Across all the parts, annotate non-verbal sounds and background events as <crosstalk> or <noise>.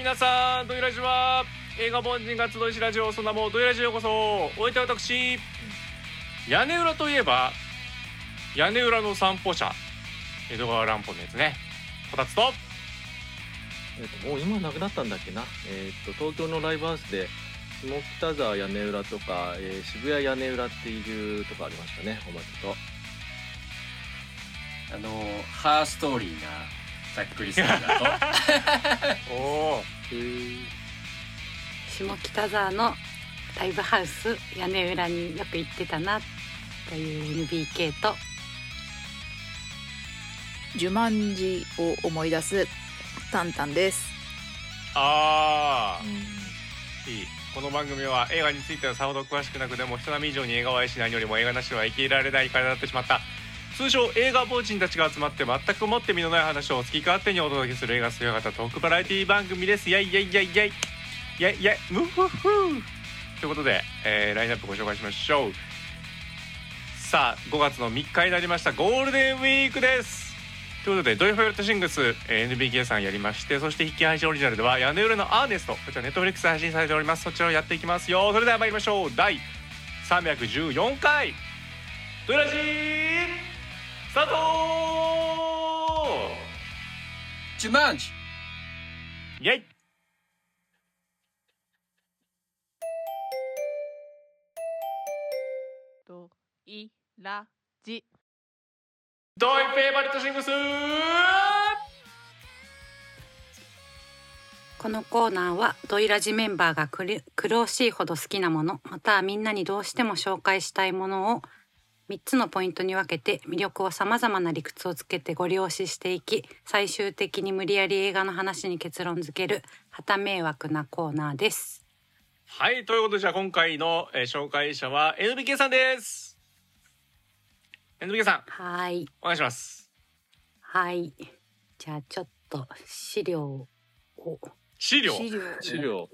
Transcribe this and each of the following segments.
皆さんドイラジは。映画凡人が集いしラジオそんなもんドイラジへようこそ。お相手は私屋根裏といえば屋根裏の散歩者江戸川乱歩のやつね。こたつと。えっともう今なくなったんだっけな、えっと東京のライブハウスで下北沢屋根裏とか、えー渋谷屋根裏っていうとこありましたねおまけと。あのハーストーリーなざっくりするだと。<laughs> おお下北沢のライブハウス屋根裏によく行ってたなという NBK と。呪文字を思い出すタンタンです。あー。いい。この番組は映画についてはさほど詳しくなくでも人並み以上に映画を愛しないよりも映画なしでは生きられない体になってしまった通称映画凡人たちが集まって全くもって身のない話を好き勝手にお届けする映画強型トークバラエティ番組です。イェイイェイイェイ。イェイイェイ。イェイ。ムフフということで、えーラインナップご紹介しましょうさあ5月の3日になりましたゴールデンウィークですということで「ドイ。フェルトシングス」えー NBK さんやりましてそして引き配信オリジナルでは屋根裏のアーネストこちらネットフリックス配信されておりますそちらをやっていきますよそれでは参りましょう第314回ドイラジースタートジュマンジ。イェイ。といらじドイフェイバリットシングス。このコーナーはドイラジメンバーがくる苦しいほど好きなものまたはみんなにどうしても紹介したいものを3つのポイントに分けて魅力をさまざまな理屈をつけてご了承していき最終的に無理やり映画の話に結論付ける旗迷惑なコーナーです。はいということでじゃあ今回の、えー紹介者は NBK さんです。NBK さん。はい。お願いします。はい。じゃあちょっと資料を。資料？資料。資料。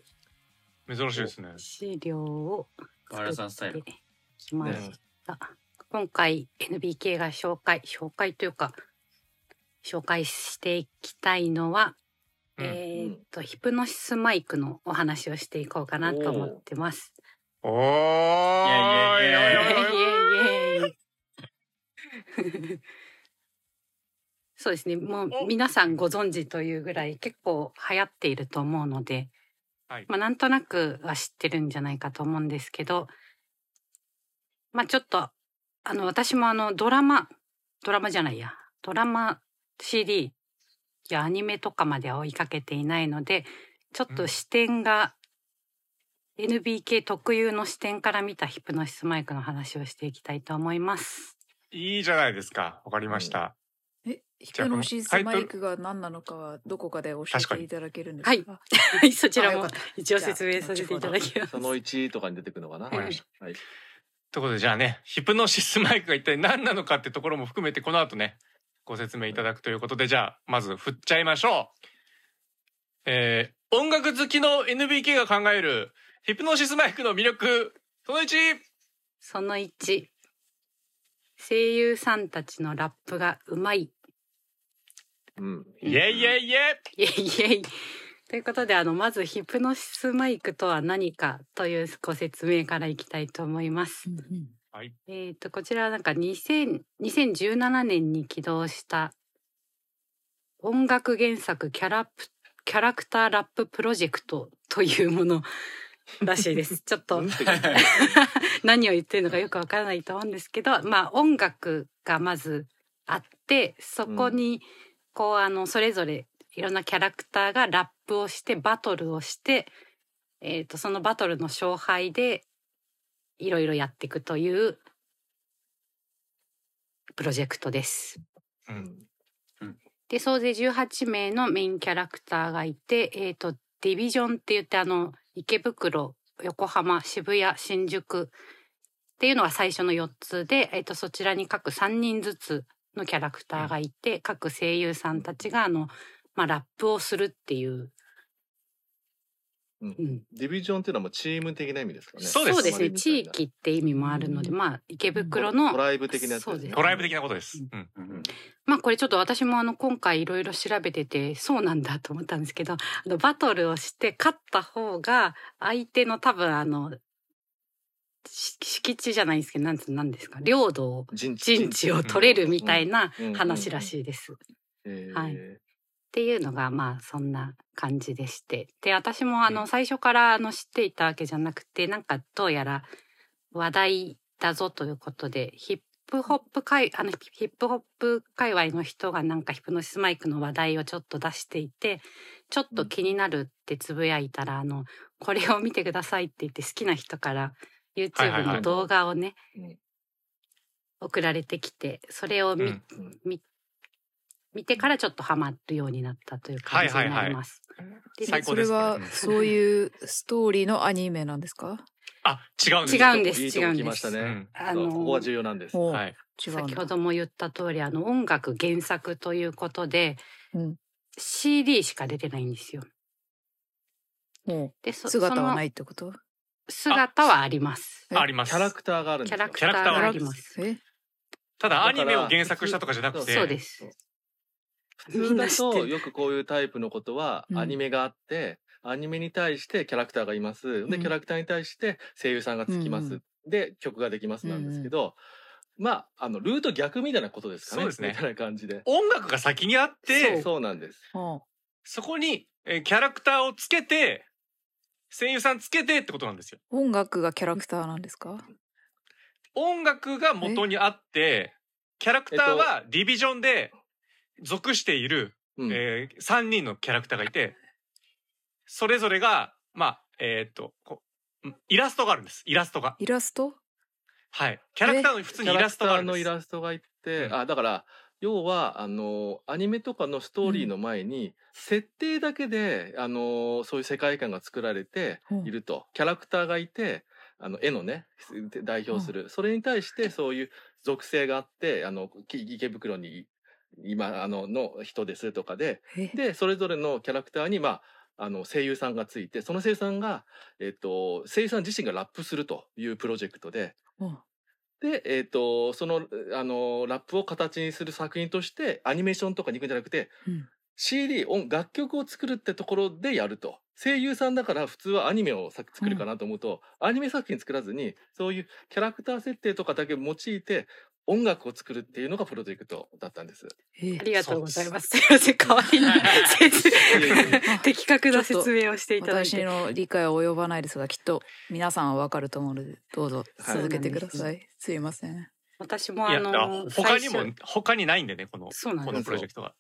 珍しいですね。資料を河原さんスタイル。作ってきました。今回 NBK が紹介紹介というか紹介していきたいのは、うん。えーっとヒプノシスマイクのお話をしていこうかなと思ってます。おーい。やいやいやいやイエイイエイ。<laughs> そうですね。もうお。皆さんご存知というぐらい結構流行っていると思うので、はい。まあ、なんとなくは知ってるんじゃないかと思うんですけどまあちょっとあの私もあのドラマドラマじゃないや。ドラマ CD やアニメとかまでは追いかけていないのでちょっと視点が、NBK 特有の視点から見たヒプノシスマイクの話をしていきたいと思います。いいじゃないですか。わかりました、えヒじゃあプノシスマイクが何なのかはどこかで教えていただけるんですはい。かはい、そちらも一応説明させていただきます。その1とかに出てくるのかな？わかりましたはいということでじゃあねヒプノシスマイクが一体何なのかってところも含めてこの後ねご説明いただくということでじゃあまず振っちゃいましょう。えー、音楽好きの NBK が考えるヒプノシスマイクの魅力その1その1、声優さんたちのラップがうまい。うん。イェイイェイイェイ。イェイイェイ。ということで、あの、まずヒプノシスマイクとは何かというご説明からいきたいと思います。はいえっ、と、こちらはなんか2000 2017年に起動した音楽原作キャラプキャラクターラッププロジェクトというものらしいです。<laughs> ちょっと <laughs> 何を言ってるのかよくわからないと思うんですけど、まあ音楽がまずあって、そこにこうあのそれぞれいろんなキャラクターがラップをしてバトルをして、えっ、とそのバトルの勝敗でいろいろやっていくというプロジェクトです。うんで総勢18名のメインキャラクターがいて、えー、とディビジョンって言ってあの池袋横浜渋谷新宿っていうのが最初の4つで、えー、とそちらに各3人ずつのキャラクターがいて、各声優さんたちがあの、まあ、ラップをするっていう、うん。うん、ディビジョンっていうのはもうチーム的な意味ですかね。そうです。ですね。地域って意味もあるので、まあ池袋のトライブ的な。やつそうですトライブ的なことです、うん、うん。まあこれちょっと私もあの今回いろいろ調べててそうなんだと思ったんですけど <laughs> あのバトルをして勝った方が相手の多分あのし敷地じゃないんですけどなんつなんですか領土を陣陣地を取れるみたいなうん話らしいです。っえー。はいていうのがまあそんな感じでして。で私もあの最初からあの知っていたわけじゃなくてなんかどうやら話題だぞということでヒップホップ界あのヒップホップ界隈の人がなんかヒプノシスマイクの話題をちょっと出していてちょっと気になるってつぶやいたら、あのこれを見てくださいって言って好きな人からはい YouTube の動画をね、うん。送られてきてそれを見,、うん。見見てからちょっとハマるようになったという感じになります。で最高ですそれはそういうストーリーのアニメなんですか？あ違うんです。違うんですいいとこ来ましたね。うん。あのそうここが重要なんです。はい。先ほども言った通りあの音楽原作ということで、うん。CD しか出てないんですよ。もでそう姿はないいってこと？姿はあります。えあります。キャラクターがあるんですよ。キャラクターがあります。え？ただアニメを原作したとかじゃなくて。そうです。普通だとよくこういうタイプのことはうんアニメがあって、アニメに対してキャラクターがいます。で、うんキャラクターに対して声優さんがつきます。うんで、曲ができますなんですけど、まあ、あの、ルート逆みたいなことですかね。そうですねみたいな感じで。音楽が先にあってそうなんです。あそこに、えーキャラクターをつけて声優さんつけてってことなんですよ。音楽がキャラクターなんですか？音楽が元にあってキャラクターはディビジョンで属している、うん。えー3人のキャラクターがいてそれぞれがまあえーっとこうイラストがあるんです。イラストが。イラスト？はい。キャラクターの普通にイラストがあるんです。キャラクターのイラストがいて、うん。あ、だから、要は、あの、アニメとかのストーリーの前に、設定だけで、あの、そういう世界観が作られていると。キャラクターがいて、あの、絵のね、代表する。それに対して、そういう属性があって、あの、き池袋に、今、あの、の人ですとかで、え。で、それぞれのキャラクターに、まあ、あの、声優さんがついて、その声優さんが、えっと、声優さん自身がラップするというプロジェクトで、うん。で、えっ、と、その、あの、ラップを形にする作品として、アニメーションとかに行くんじゃなくて、うん。CD、音、楽曲を作るってところでやると。声優さんだから普通はアニメをさ作るかなと思うと、アニメ作品作らずに、そういうキャラクター設定とかだけ用いて、音楽を作るっていうのがプロジェクトだったんです。えありがとうございます。す。いません、代わりに的確な説明をしていただいて。私の理解は及ばないですがきっと皆さんはわかると思うのでどうぞはい続けてください、すいません。私もあの、他にも他にないんでねこのこのそうなんです。プロジェクトが。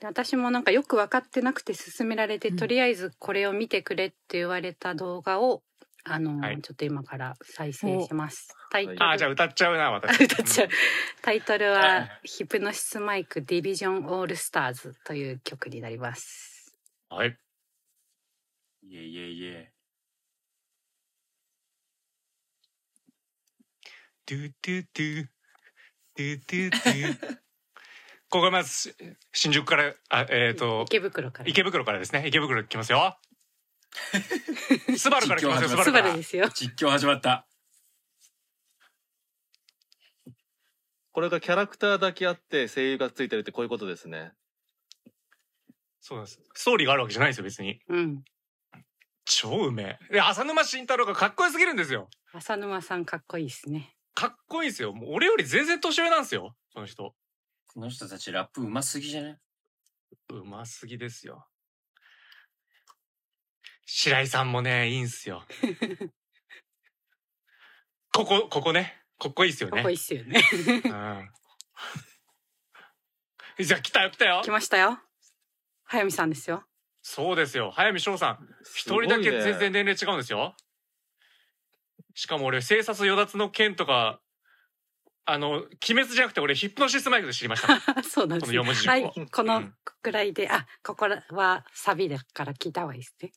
で私もなんかよく分かってなくて勧められて、うんとりあえずこれを見てくれって言われた動画をあの、はいちょっと今から再生します。タイトル、あーじゃあ歌っちゃうな私。<laughs> 歌っちゃうタイトルはは「ヒプノシスマイクディビジョンオールスターズ」という曲になります。はい。いえいえいえ。ドゥドゥドゥドゥドゥドゥ <laughs> ここがまず新宿からあえっ、と池袋から。池袋からですね池袋来ますよ <laughs> スバルから来ますよス実況バルからスバルですよ。実況始まった。これがキャラクターだけあって声優がついてるってこういうことですね。そうなんですストーリーがあるわけじゃないですよ別にうん。超うめえで浅沼慎太郎がかっこよすぎるんですよ浅沼さんかっこいいですね。かっこいいですよもう俺より全然年上なんですよその人この人たちラップうますぎじゃない？うますぎですよ白井さんもねいいんすよ <laughs> ここここねここいいっすよねかっこいいっすよね。うん。<laughs> じゃあ来たよ来たよ来。ましたよ。早見さんですよ。そうですよ。早見翔さん。一人だけ全然年齢違うんですよ。しかも俺、生殺与奪の剣とか、あの、鬼滅じゃなくて俺、ヒプノシスマイクで知りました。<laughs> そうなんです、この四文字熟は語い、このうんくらいで、あ、ここはサビだから聞いた方がいいですね。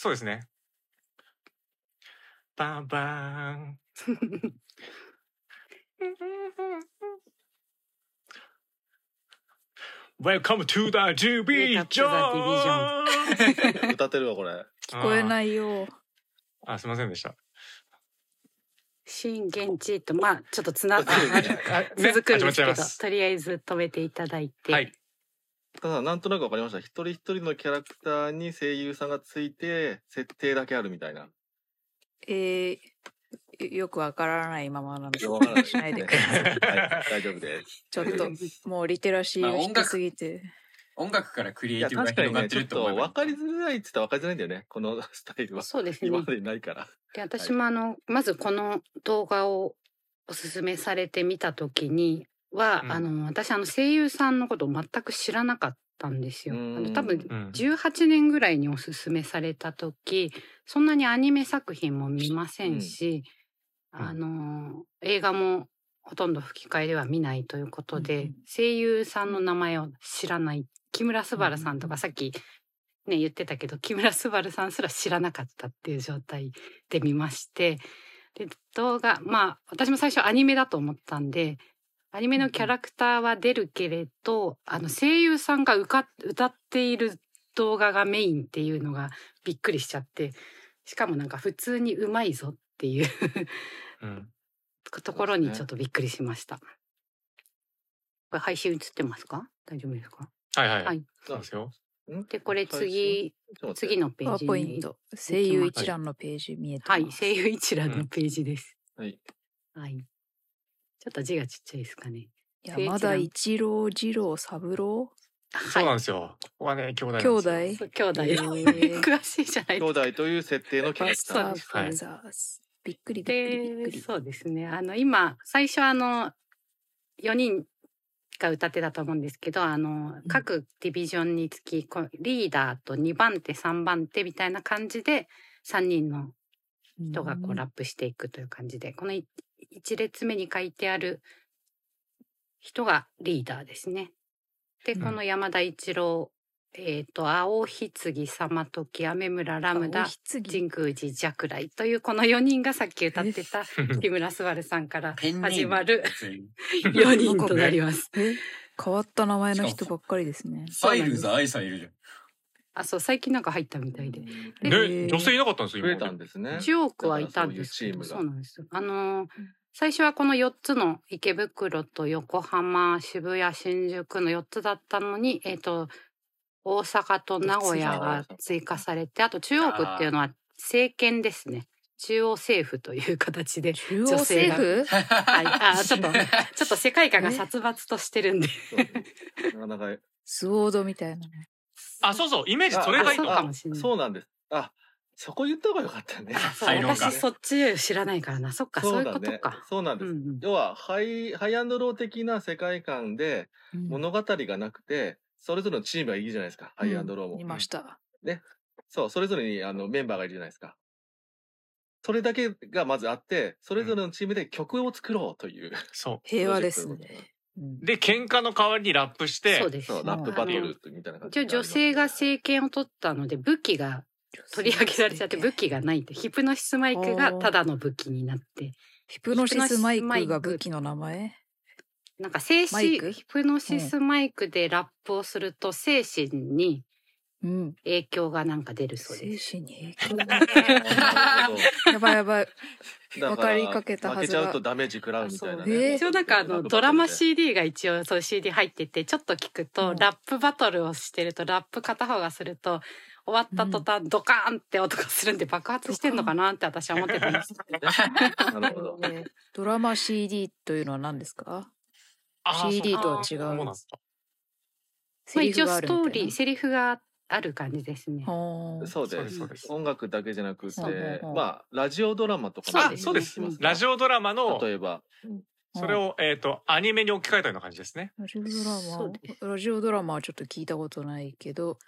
そうですね。バンバーン。Welcome to the Division! 歌ってるわ、これ。聞こえい。ないよあ、すいませんでした。信現地とまあちょっとつな <laughs> あね続くんですけど、とりあえず止めていただいて、はいただなんとなくわかりました。一人一人のキャラクターに声優さんがついて設定だけあるみたいな。えー、よよくわからないままなのでわからない。しないでください。はい大丈夫です。<laughs> ちょっと <laughs> もうリテラシーが低すぎて。音楽からクリエイティブが広がって確かにねちょっると思えばと分かりづらいって言ったら分かりづらいんだよねこのスタイルは。そうですね。今までにないから。で私もあの、まずこの動画をおすすめされてみた時には、うん。あの私あの声優さんのことを全く知らなかったんですよ。あうん。の多分うん。18年ぐらいにおすすめされた時そんなにアニメ作品も見ませんし、うん。あの映画もほとんど吹き替えでは見ないということで、うん声優さんの名前を知らない木村昴さんとかさっきね言ってたけど木村昴さんすら知らなかったっていう状態で見ましてで動画まあ私も最初アニメだと思ったんでアニメのキャラクターは出るけれど、あの声優さんが歌っ歌っている動画がメインっていうのがびっくりしちゃってしかもなんか普通にうまいぞっていううん。ところにちょっとびっくりしました。これ配信映ってますか？大丈夫ですか？はいはい、はい。そうですよ。でこれ次次のページポイント。声優一覧のページ見えてます。はい。声優一覧のページです。はい。はい。ちょっと字がちっちゃいですかね。まだ一郎、二郎、三郎？そうなんはですよここはね兄弟なん兄ですよ弟？い。兄弟。えー <laughs> 詳しいじゃない兄ですか。弟という設定のキャラクターそうですはいファザーズびっくりびっくりびっくで、り。そうですね。あの、今、最初あの、4人が歌ってたと思うんですけど、あの、各ディビジョンにつき、こうリーダーと2番手、3番手みたいな感じで、3人の人がこうラップしていくという感じで、この1列目に書いてある人がリーダーですね。で、うんこの山田一郎、えっ、と、青ひつぎ様時、雨村ラムダ、神宮寺若来というこの4人がさっき歌ってた木村昴さんから始まる全員4人となります。<laughs> え変わった名前の人ばっかりですね。ファイルズ愛さんいるじゃん。あ、そう、最近なんか入ったみたいで。ねえー女性いなかったんですよ増え今たんですね。1億はいたんですけど、そうなんですよ。あのー最初はこの4つの池袋と横浜、渋谷、新宿の4つだったのに、えっ、と、大阪と名古屋が追加されて、あと中央区っていうのは政権ですね。中央政府という形で。中央政府？はい。あ、<laughs> ちょっと、ちょっと世界観が殺伐としてるんで。なかなか。 SWORD みたいなね。<laughs> あそうそう。イメージそれがいいとかもしれない。そうなんです。あそこ言った方がよかったね。私そっち知らないからな。そっか、そういうことか。そうなんです、要はハイハイアンドロー的な世界観で物語がなくて、それぞれのチームがいるじゃないですか、ハイアンドローも。いました。そうそれぞれにあのメンバーがいるじゃないですか。それだけがまずあってそれぞれのチームで曲を作ろうという、そ平和ですね。で喧嘩の代わりにラップしてそうです。ラップバトルみたいな感じ一応女性が政権を取ったので武器が取り上げられちゃって武器がないってヒプノシスマイクがただの武器になって。ヒプノシスマイクが武器の名前？なんか精神ヒプノシスマイクでラップをすると精神にうん。影響がなんか出るそう精です。神に影響が。<laughs> <laughs> やばいやばい。どわかりかけたはずが。負けちゃうとダメージ食らうみたいなあそう。えー一応なんかあのドラマ CD が一応そう CD 入っててちょっと聞くと、うん。ラップバトルをしてるとラップ片方がすると終わった途端ドカーンって音がするんで爆発してんのかなって私は思ってたんですけど。なるほど。え <laughs> ードラマ CD というのは何ですか？CD とは違う。そうなんですか？まあセリフ一応ストーリーセリフがある感じですね。そう。ですです。そうです。音楽だけじゃなくてまあラジオドラマとかそうあですそうですうんラジオドラマの例えばそれをえっとアニメに置き換えたような感じですね。ラジオドラマ？ラジオドラマはちょっと聞いたことないけど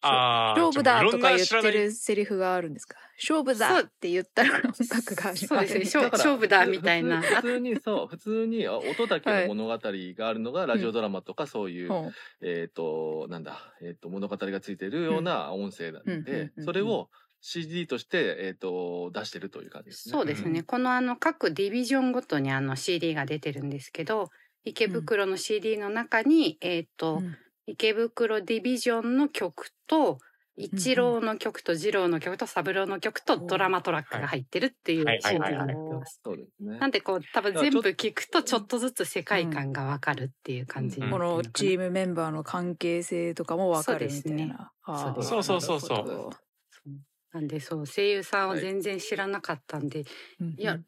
あー勝負だとか言ってるセリフがあるんですか？勝負だって言ったら音楽が始まるそうですね。勝負だみたいな。普通にそう普通にあ音だけの物語があるのがラジオドラマとかそういう、ほえっ、となんだ、えっと物語がついてるような音声なんうんうんうんでうんそれを CD として、えっと出してるという感じですね。そうですね、このあの各ディビジョンごとにあの CD が出てるんですけど池袋の CD の中に、えっ、と、うん。池袋ディビジョンの曲と一郎の曲と二郎の曲と三郎の曲とドラマトラックが入ってるっていうはい。シリーズになってます。なんでこう多分全部聞くとちょっとずつ世界観がわかるってい。う感じこのチームメンバーの関係性とかもわかるみたい。そうですねそうそうそうそうなんでそう声優さんを全然知らなかったんで、うんいや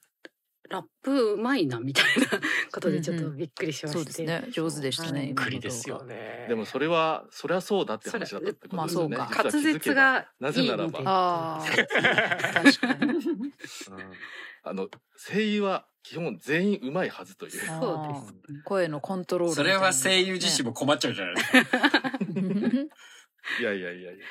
ラップうまいなみたいなことでちょっとびっくりしまして、そうですね。上手でしたね。はい。今の動画くりですよ。ね。でもそれはそりゃそうだって話だったってことですよねまあそうか。滑舌がないぜならば。ああ、確かに。<laughs> あの声優は基本全員うまいはずという。そうですね。声のコントロールみそれは声優自身も困っちゃうじゃないですか。<laughs> <laughs> いやいやいやいや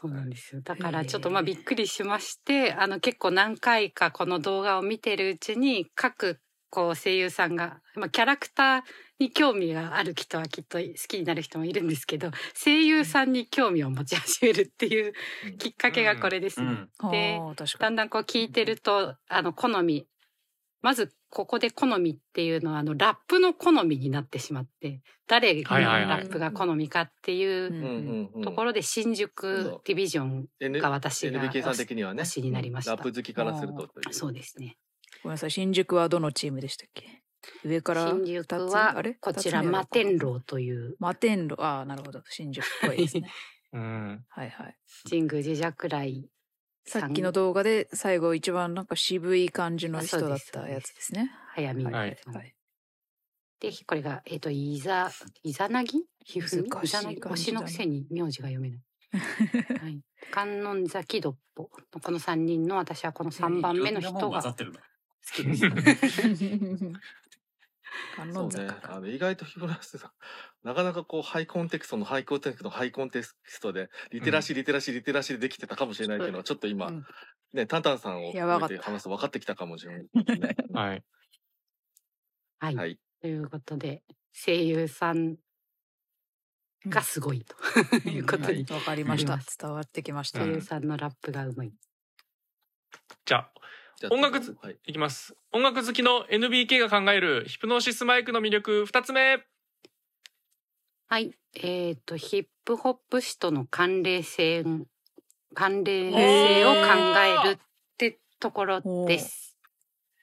そうなんですよだからちょっとまあびっくりしましてあの結構何回かこの動画を見てるうちに各こう声優さんが、まあ、キャラクターに興味がある人はきっと好きになる人もいるんですけど声優さんに興味を持ち始めるっていうきっかけがこれですね。うん。でああ、確かに。だんだんこう聞いてるとあの好みまずここで好みっていうのはあのラップの好みになってしまって誰がラップが好みかっていうところで新宿ディビジョンが私が NBK さん的にはね推しになりました。ラップ好きからするとそうですね。ごめんなさい。新宿はどのチームでしたっけ？上から新宿はあれ？こちら摩天楼という摩天楼。ああ、なるほど。新宿っぽいですね。<laughs> うんはいはい。神宮寺雀来さっきの動画で最後一番なんか渋い感じの人だったやつですね。早見はい。でこれがえっ、といざいざなぎ？ひふみ？いいざなぎ？しのくせに名字が読めない。<laughs> はい。観音崎どっぽ？のこの三人の私はこの三番目の人が好。きです。<laughs> 観そうね。あの意外とヒブラスさんなかなかこうハイコンテクストのハイコンテクストのハイコンテクストでリテラシーリテラシーリテラシーでできてたかもしれないけど、ちょっと今、うん。ねタンタンさんをやばかった。含めて話すと分かってきたかもしれない、ね、<laughs> はい。はい、はい。ということで声優さんがすごいと。<laughs> いうことに、わかりました。伝わってきました。うん声優さんのラップがうまい。じゃあじゃあ音楽ずはい、いきます。音楽好きの NBK が考えるヒプノシスマイクの魅力二つ目。はい。えっ、と、ヒップホップ史との関連性、関連性を考えるってところです。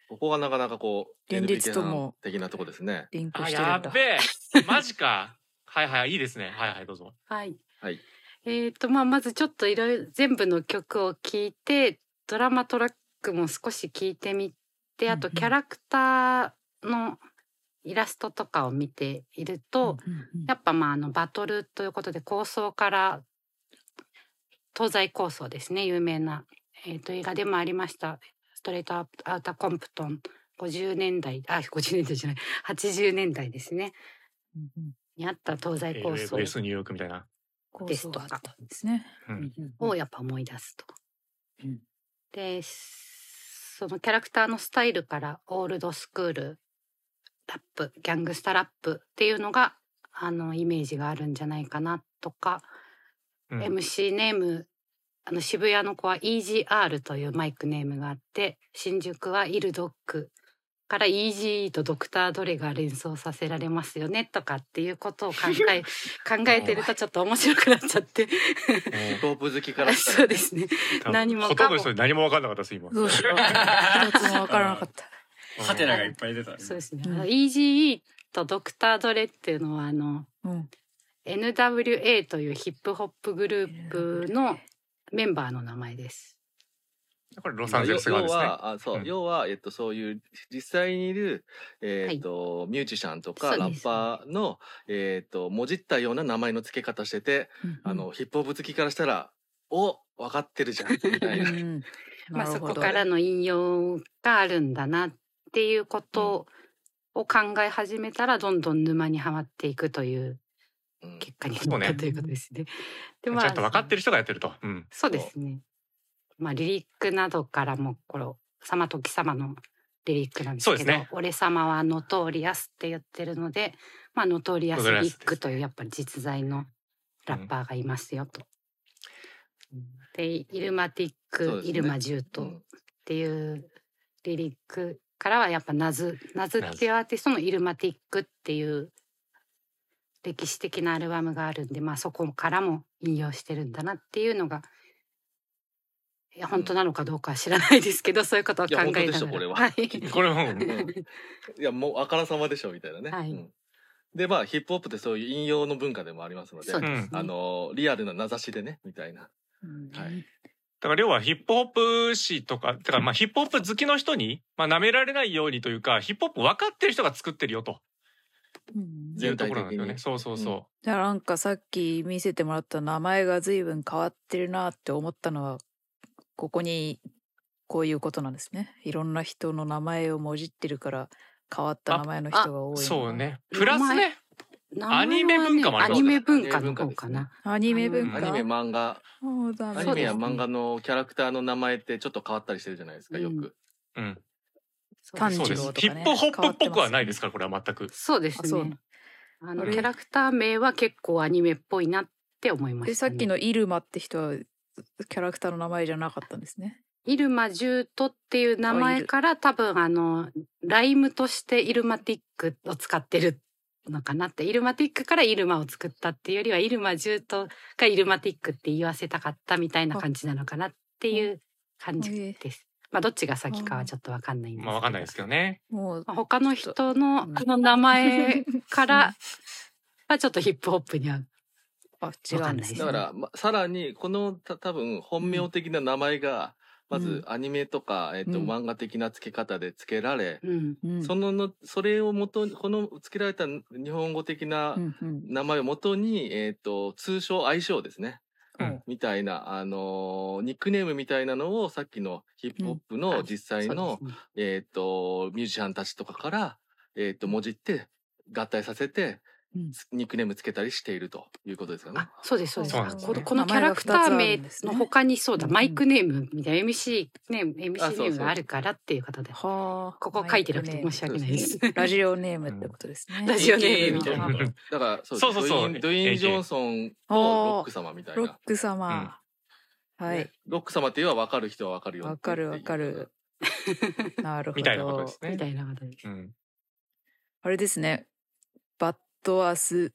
ここがなかなかこう現実とも的なとこですね。リンクあしてるんだ。やっべえ。マジか。<laughs> はいはいいいですね。はいはいどうぞ。はい。はい。えっ、と、まあ、まずちょっといろいろ全部の曲を聴いて、ドラマトラックも少し聴いてみて、あとキャラクターのイラストとかを見ていると、やっぱまああのバトルということで構想から東西構想ですね有名な、えー、と映画でもありましたストレートアウターコンプトン50年代あ50年代じゃない80年代ですね。うんうん。にあった東西構想。LS ニューヨークみたいな。構ですとか想があったんですね。うん。をやっぱ思い出すと。うん。でそのキャラクターのスタイルからオールドスクールラップギャングスタラップっていうのがあのイメージがあるんじゃないかなとか、うん。MC ネームあの渋谷の子は EGR というマイクネームがあって新宿はイルドックから EGE とドクターどれが連想させられますよねとかっていうことを考え <laughs> 考えてるとちょっと面白くなっちゃってヒップホップ好きからそうですね何もほとんどの人に何も分かんなかったです今どうしよう。一つもわからなかった。ハテナがいっぱい出た。そうですね、うん EGE とドクタードレっていうのはあのうん。NWA というヒップホップグループのメンバーの名前です。これロサンゼルス側ですね。要はあそう、うん。要は、えっと、そういう実際にいる、えっとミュージシャンとかラッパーの、えっともじったような名前の付け方してて、あのヒップホップ好きからしたら「お分かってるじゃん」<laughs> みたいな。うん。まあ、そこからの引用があるんだなっていうことを考え始めたらどんどん沼にはまっていくといううん。結果にそうね。なったということですね。でちゃんと分かってる人がやってると、うん、そうですね。まあリリックなどからもこの様時様のリリックなんですけど、ね。俺様はノトーリアスって言ってるので、まあノトーリアスビッグというやっぱり実在のラッパーがいますよと。でイルマティック、ね。イルマジュートっていうリリックからはやっぱナズナズっていうアーティストのイルマティックっていう歴史的なアルバムがあるんで、まあ、そこからも引用してるんだなっていうのがいや本当なのかどうかは知らないですけど、そういうことを考えながら。いや本当でしょこれは。はい。これもうんいやもうあからさまでしょみたいなね。はい。うん。でまあヒップホップってそういう引用の文化でもありますので。そうですね。あのリアルな名指しでねみたいな。うんはい。だから要はヒップホップ誌とか、だからまあヒップホップ好きの人に、まあ舐められないようにというか、ヒップホップ分かってる人が作ってるよと。うん。いうところなんだよね。全体的に。そうそうそじゃあなんかさっき見せてもらった名前が随分変わってるなって思ったのはここにこういうことなんですねいろんな人の名前をもじってるから変わった名前の人が多う。いそうね。プラス名ね、アニメ文化もありますアニメ文化の方かな。アニメ文化アニメ漫画そうだねアニメや漫画のキャラクターの名前ってちょっと変わったりしてるじゃないですかよく。うん。炭そうです。治郎とかねヒップホップっぽくはないですから、これは全く。そうですね。あのキャラクター名は結構アニメっぽいなって思いました、ね。でさっきのイルマって人はキャラクターの名前じゃなかったんですねイルマジュートっていう名前から多分あのライムとしてイルマティックを使ってるのかなってイルマティックからイルマを作ったっていうよりはイルマジュートがイルマティックって言わせたかったみたいな感じなのかなっていう感じです。まあどっちが先かはちょっとわかんないんですけど。まあわかんないですけどね。もうまあ他の人のこの名前からはちょっとヒップホップにはあ違うんですね。だから、ま、さらにこのた多分本名的な名前が、まずアニメとか、えっとうん。漫画的な付け方で付けられ、そののそれをもとにこの付けられた日本語的な名前をもとに、えっと通称愛称ですね。うん。みたいな、あのーニックネームみたいなのをさっきのヒップホップの実際の、そうですね。えっ、と、ミュージシャンたちとかから、えっ、と、もじって、合体させて、うんニックネームつけたりしているということですよねあ。そうですそうですですねこのこのキャラクター名の他にそうだ、うんマイクネームみたいな MC ネーム MC ネームがあるからっていうことではあここ書いてなくて申し訳ないです。<laughs> ラジオネームってことですね。ラジオネームみたいな <laughs> だから、そうそうそうそうドインドインジョンソンとロック様みたいな。ロック様。はいね。ロック様って言えば分かる人は分かるよ。わかるわかる。<laughs> なるほど。みたいなことですね。みたいなことです。うん。あれですね。バッドアス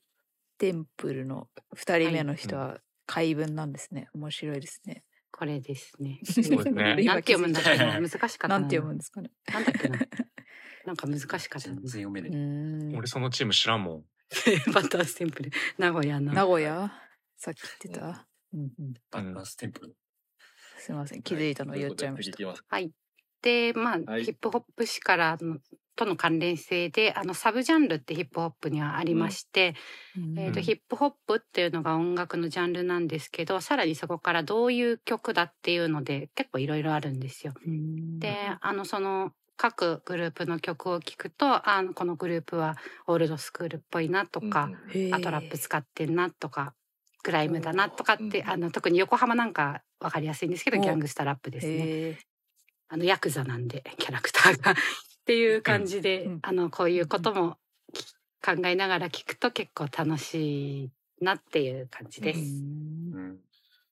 テンプルの二人目の人は怪文なんですね。面白いですね。これですね。そうですね <laughs> なんて読むんだっけな難しかったなんて読むんですかね。なんだっけな。<laughs> なんか難しかった全な。然読めない。うーん。俺そのチーム知らんもん。<laughs> バターステンプル。名古屋の。名古屋？さっき言ってた？うんうん。バッターステンプル。すいません。気づいたの言っちゃいました。はい。で、まあ、はいヒップホップ史からのとの関連性で、あの、サブジャンルってヒップホップにはありまして、うん。えーとうんヒップホップっていうのが音楽のジャンルなんですけどさらにそこからどういう曲だっていうので結構いろいろあるんですよ。うん。であのその各グループの曲を聴くとあこのグループはオールドスクールっぽいなとか、うんあとラップ使ってんなとかグライムだなとかって、うんあの特に横浜なんか分かりやすいんですけどお。ギャングスタラップですね。あのヤクザなんでキャラクターがっていう感じで、うんあのこういうこともき考えながら聞くと結構楽しいなっていう感じです。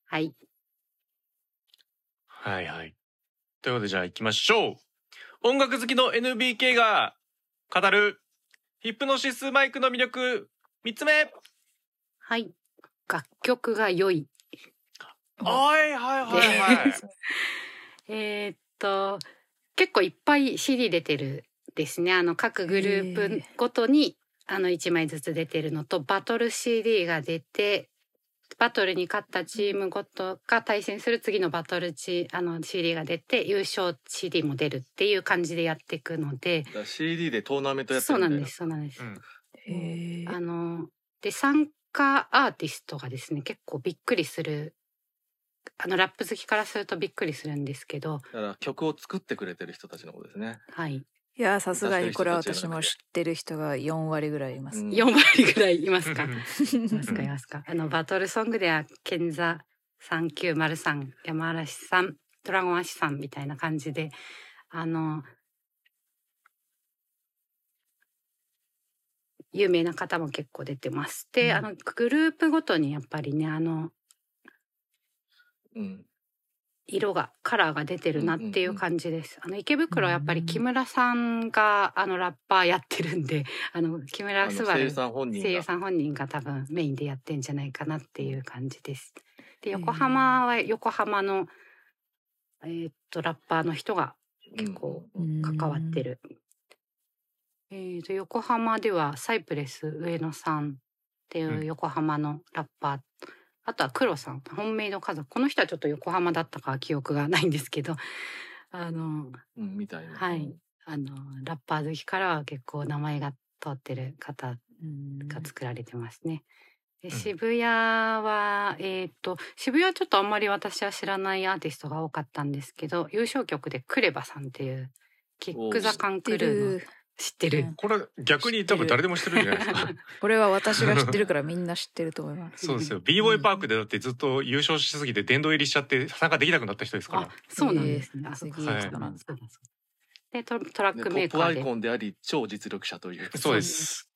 はい。はいはい。ということでじゃあ行きましょう。音楽好きの NBK が語るヒップノシスマイクの魅力3つ目はい。楽曲が良い。はいはいはいはい。<laughs> えーっと結構いっぱい CD 出てるですね。あの各グループごとにあの1枚ずつ出てるのとバトル CD が出てバトルに勝ったチームごとが対戦する次のバトルチあの CD が出て優勝 CD も出るっていう感じでやっていくので CD でトーナメントやってそうるみたいな。なんですそうなんです。うんあので参加アーティストがですね結構びっくりするあのラップ好きからするとびっくりするんですけどだから曲を作ってくれてる人たちのことですね。はいいやさすがにこれは私も知ってる人が4割ぐらいいます、うん4割ぐらいいますか？いうんますかいますか。あのバトルソングでは賢座三九丸さん山嵐さんドラゴンアシさんみたいな感じであの有名な方も結構出てます。で、うんあのグループごとにやっぱりねあのうん。色がカラーが出てるなっていう感じです。あの池袋はやっぱり木村さんがあのラッパーやってるんで、<laughs> あの木あ村の声優昴さん本人が声優さん本人が多分メインでやってんじゃないかなっていう感じです。で横浜は横浜のえーっとラッパーの人が結構関わってる。えーと横浜ではサイプレス上野さんっていう横浜のラッパー、あとは黒さん本命の家族。この人はちょっと横浜だったか記憶がないんですけど。あのうんみたいな。はい。あのラッパー好きからは結構名前が通ってる方うん。が作られてますね。でん。渋谷は、えっ、と、渋谷はちょっとあんまり私は知らないアーティストが多かったんですけど、優勝曲でクレバさんっていう、キック・ザ・カンクルーのる。知ってる。うんこれ逆に多分誰でも知ってるんじゃないですか。<laughs> これは私が知ってるからみんな知ってると思います。<laughs> そうですよ。b ボーイパークでだってずっと優勝しすぎて殿堂入りしちゃって参加できなくなった人ですからあ。、そうなんですね。あ、そうか。でト、トラッねクポップアイメーカーで。コンであり超実力者というそうです。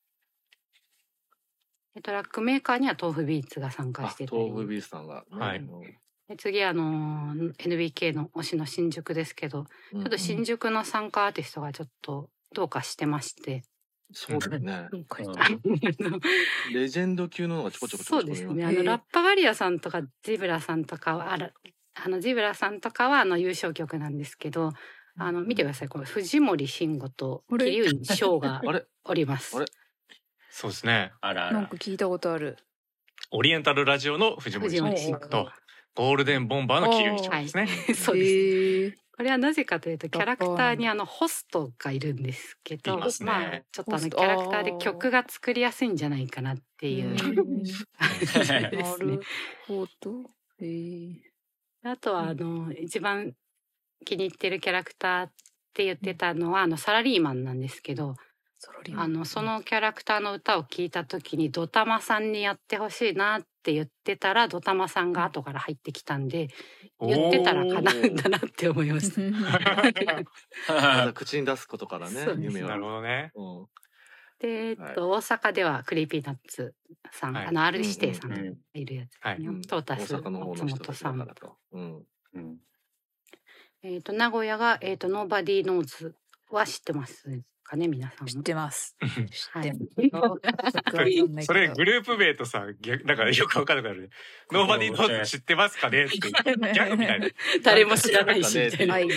でトラックメーカーには豆腐ビーツが参加あしてたり東武ビースさんがね、はいあので次あの NBK の推しの新宿ですけど、ちょっと新宿の参加アーティストがちょっとどうかしてまして、そうですね <laughs> うん <laughs> レジェンド級ののがちょこちょこちょそうこちょこ見ですね。あのラッパガリアさんとかジブラさんとかはあるあのジブラさんとかはあの優勝曲なんですけど、あの見てください。これ藤森慎吾と桐生翔が <laughs> おりますあ。れ？そうですね。あらあらなんか。聞いたことある。オリエンタルラジオの藤森慎慎吾吾とゴールデンボンバーの桐生ちゃんですね。そうです。これはなぜかというとキャラクターにあのホストがいるんですけど、いますね。まあちょっとあのキャラクターで曲が作りやすいんじゃないかなっていう。ですなねる。ほど。<laughs> あとはあの一番気に入ってるキャラクターって言ってたのはあのサラリーマンなんですけど、あのそのキャラクターの歌を聞いた時にドタマさんにやってほしいなって言ってたらドタマさんが後から入ってきたんで言ってたら叶うんだなって思いました。まだ口に出すことからねそうです夢は。なるほどね。うん。で、えっと、大阪ではクリーピーナッツさん、はい。あの R 指定さんがいるやつ。はい。トータス大阪の方松本さんうん、うん。えっと名古屋がえっとノーバディーノーズは知ってますかね皆さん知ってます。知はい。ってます。それグループ名とさ、逆なんかよくわかんなくなるね。ノーバディーノ知ってますかね？ってギャグみたいな。誰も知らないし。みたい。な。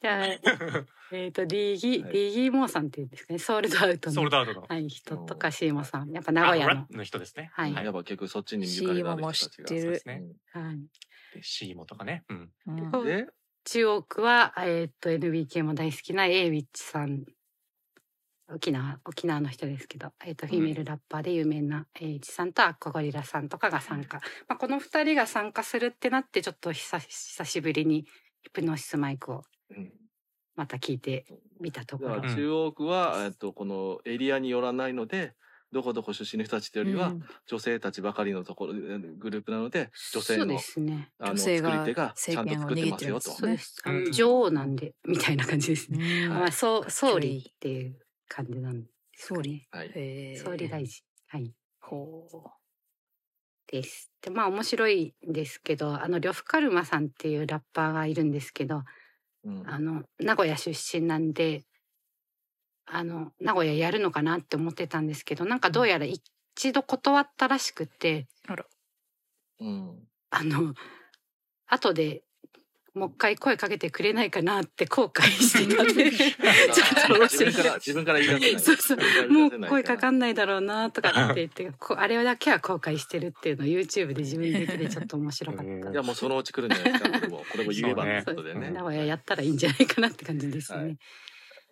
じゃあえっとリーギリーギーモーさんっていうんですかね。ソールドアウトの。ソールドアウトの。はい人とかシーモさん。やっぱ名古屋の。人ですね。はい。やっぱ結構そっちにゆかりがある人たちが。シーモも知ってる。はい。でシーモとかね。うん。で中央区はえっと NBK も大好きな A ウィッチさん沖縄沖縄の人ですけど、えっとフィメールラッパーで有名な A ウィッチさんとアッコゴリラさんとかが参加、まあ、この二人が参加するってなってちょっと久し久しぶりにヒプノシスマイクをうん。また聞いてみたところ。中央区は、えっと、このエリアによらないのでどこどこ出身の人たちというよりは、うん。女性たちばかりのところグループなので女性のそうですね。あの女性が作り手がちゃんと作ってますよと。そうです、あのうん。女王なんで <laughs> みたいな感じですね、うん。まあそう総理っていう感じなんですかね。総理。はい。総理大臣。はい。ほです。でまあ面白いんですけどあの呂布カルマさんっていうラッパーがいるんですけどうん。あの名古屋出身なんであの名古屋やるのかなって思ってたんですけどなんかどうやら一度断ったらしくてうん。あの後でもう一回声かけてくれないかなって後悔してたんで。ちょっと面自分から自分から言い出せない。そうそう。もう声かかんないだろうなとかって言ってこあれだけは後悔してるっていうのを YouTube で自分で言っててちょっと面白かった。いやもうそのうち来るんじゃないですか。これもこれも言えばということでね。そうですね。名古屋やったらいいんじゃないかなって感じですね。はい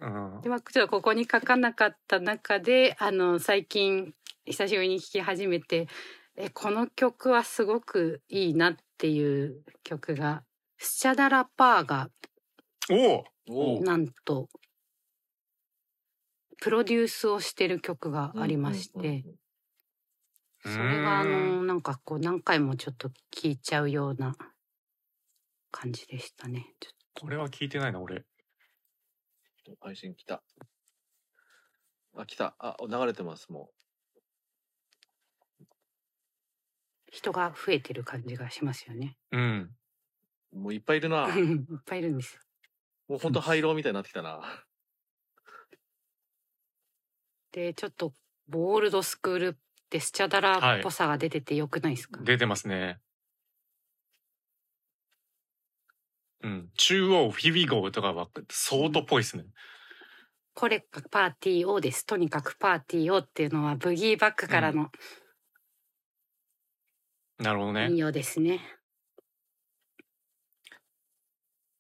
うん。でまあちょっとここに書かなかった中であの最近久しぶりに聴き始めてえこの曲はすごくいいなっていう曲がスチャダラパーがなんとプロデュースをしてる曲がありまして、それがあのなんかこう何回もちょっと聴いちゃうような感じでしたね。ちょっこれは聞いてないな、俺。配信来たあ来たあ流れてますもと人が増えてる感じがしますよね。うん。もういっぱいいるな。<laughs> いっぱいいるんですよ。もうほんと廃炉みたいになってきたな。で、ちょっと、ボールドスクールってスチャダラっぽさが出ててよくないですか、出てますね。うん。中央フィビゴーとかは相当っぽいですね。これがパーティーをです。とにかくパーティーをっていうのはブギーバックからのなるほどね引。用ですね。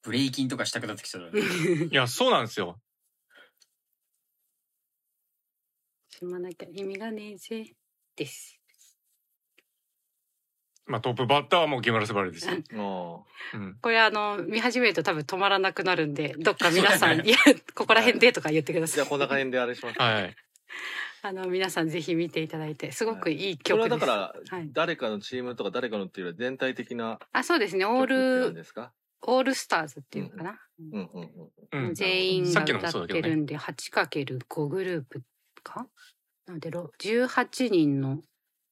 ブレイキンとかしたくなってきちゃう。<laughs> いや、そうなんですよ。しまなきゃ意味がねえぜ。です。まあトップバッターはもう木村昴です <laughs> うん。これあの、見始めると多分止まらなくなるんで、どっか皆さん、いや、ここら辺でとか言ってください。じゃあこんな感じであれします。はい。あの、皆さんぜひ見ていただいて、すごくいいこれ曲です。はだから、はい誰かのチームとか誰かのっていうより全体的なあ、そうですね。オール、ですか？オールスターズっていうのかな？うんうんうん。うん。全員が歌ってるんで、8×5 グループか？なので、ろ18人の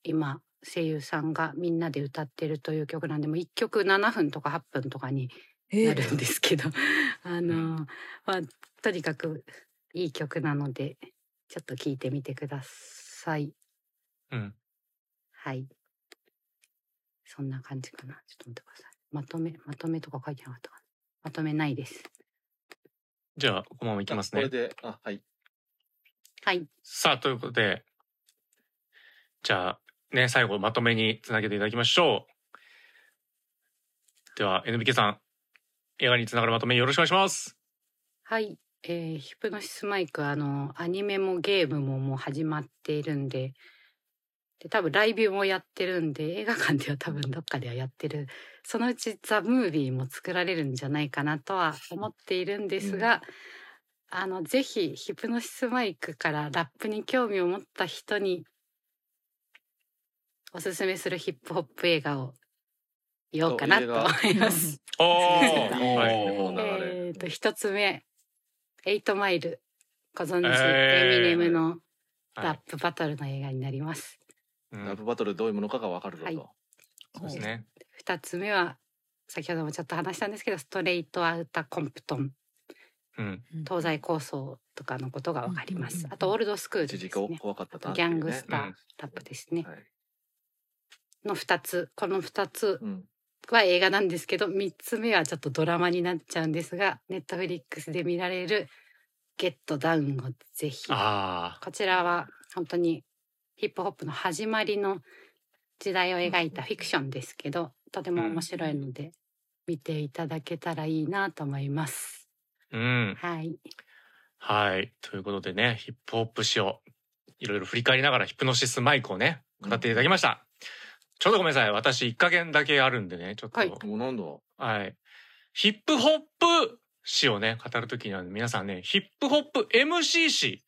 今、声優さんがみんなで歌ってるという曲なんで、もう1曲7分とか8分とかになるんですけど、<laughs> あの、まあ、とにかくいい曲なので、ちょっと聴いてみてください。うん。はい。そんな感じかな。ちょっと待ってください。まとめ、まとめとか書いてなかったかな。まとめないです。じゃあ、このままいきますねこれ。で、あ、はい。はい。さあ、ということで、じゃあ、ね、最後まとめにつなげていただきましょう。では、NBK さん、映画につながるまとめよろしくお願いします。はい。えーヒプノシスマイク、あの、アニメもゲームももう始まっているんで、で、多分ライブもやってるんで、映画館では多分どっかではやってる。そのうちザ・ムービーも作られるんじゃないかなとは思っているんですが、あの、ぜひ、ヒプノシスマイクからラップに興味を持った人に、おすすめするヒップホップ映画を言おうかなと思います。おーおーはいこの流れえっと、一つ目、エイトマイル。ご存知、えーエミネムのはいラップバトルの映画になります。うんラップバトルどういうものかがわかるぞはいと。そうですね。二つ目は、先ほどもちょっと話したんですけど、ストレートアウタコンプトン、うん。東西抗争とかのことがわかります。うんあと、オールドスクールね。怖かったなギャングスターラップですね。はいの二つ、この二つうん。は映画なんですけど、三つ目はちょっとドラマになっちゃうんですが、ネットフリックスで見られるゲットダウンをぜひ。あこちらは本当にヒップホップの始まりの時代を描いたフィクションですけど、とても面白いので見ていただけたらいいなと思います。あ。うん。はい。はい。ということでね、ヒップホップ史をいろいろ振り返りながらヒプノシスマイクをね、語っていただきました。ちょっとごめんなさい。私一加減だけあるんでね、ちょっと。はいもうなんだ？はい。ヒップホップ史をね、語るときには皆さんね、ヒップホップ MC 史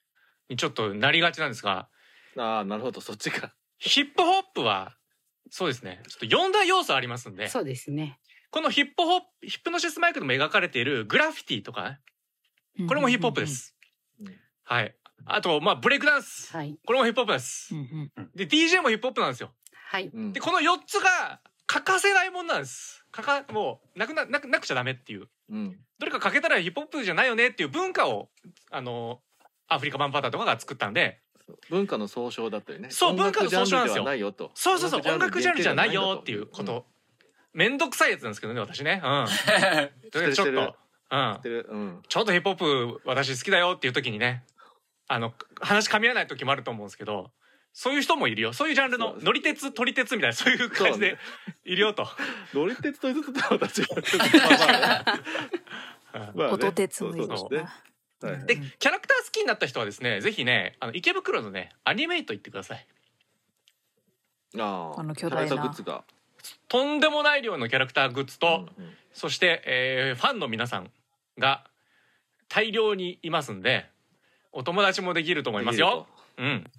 にちょっとなりがちなんですが、ああ、なるほど、そっちか。ヒップホップは、そうですね、ちょっと4大要素ありますんで、そうですね。このヒップホップ、ヒップノシスマイクでも描かれているグラフィティとかね、これもヒップホップで。す。うんはい。あと、まあ、ブレイクダンス。はい。これもヒップホップですう。んうんで、DJ もヒップホップなんですよ。はい。うんで、この4つが欠かせないもんなんです。かか、もう、なくな、なくなくちゃダメっていう。うん。どれか欠けたらヒップホップじゃないよねっていう文化を、あの、アフリカバンパーターとかが作ったんで、文化の総称だったりね。そう文化の総称なんですよジャンルではないよと。そうそうそう、音楽ジャンルじゃないよっていうこうんと。めんどくさいやつなんですけどね、私ね。うん。<laughs> ちょっと、うん。ちょっとヒップホップ私好きだよっていう時にね、あの、話噛み合わない時もあると思うんですけど、そういう人もいるよ。そういうジャンルの乗り鉄、撮り鉄みたいな、そういう感じでいるよと。乗り鉄というと <laughs> また違う。うんまあね音鉄もいるで、キャラクター好きになった人はですね、ぜひね、あの、池袋のね、アニメイト行ってください。ああの巨大な。とんでもない量のキャラクターグッズと、うんうんそして、えーファンの皆さんが大量にいますんで、お友達もできると思いますよ。うん。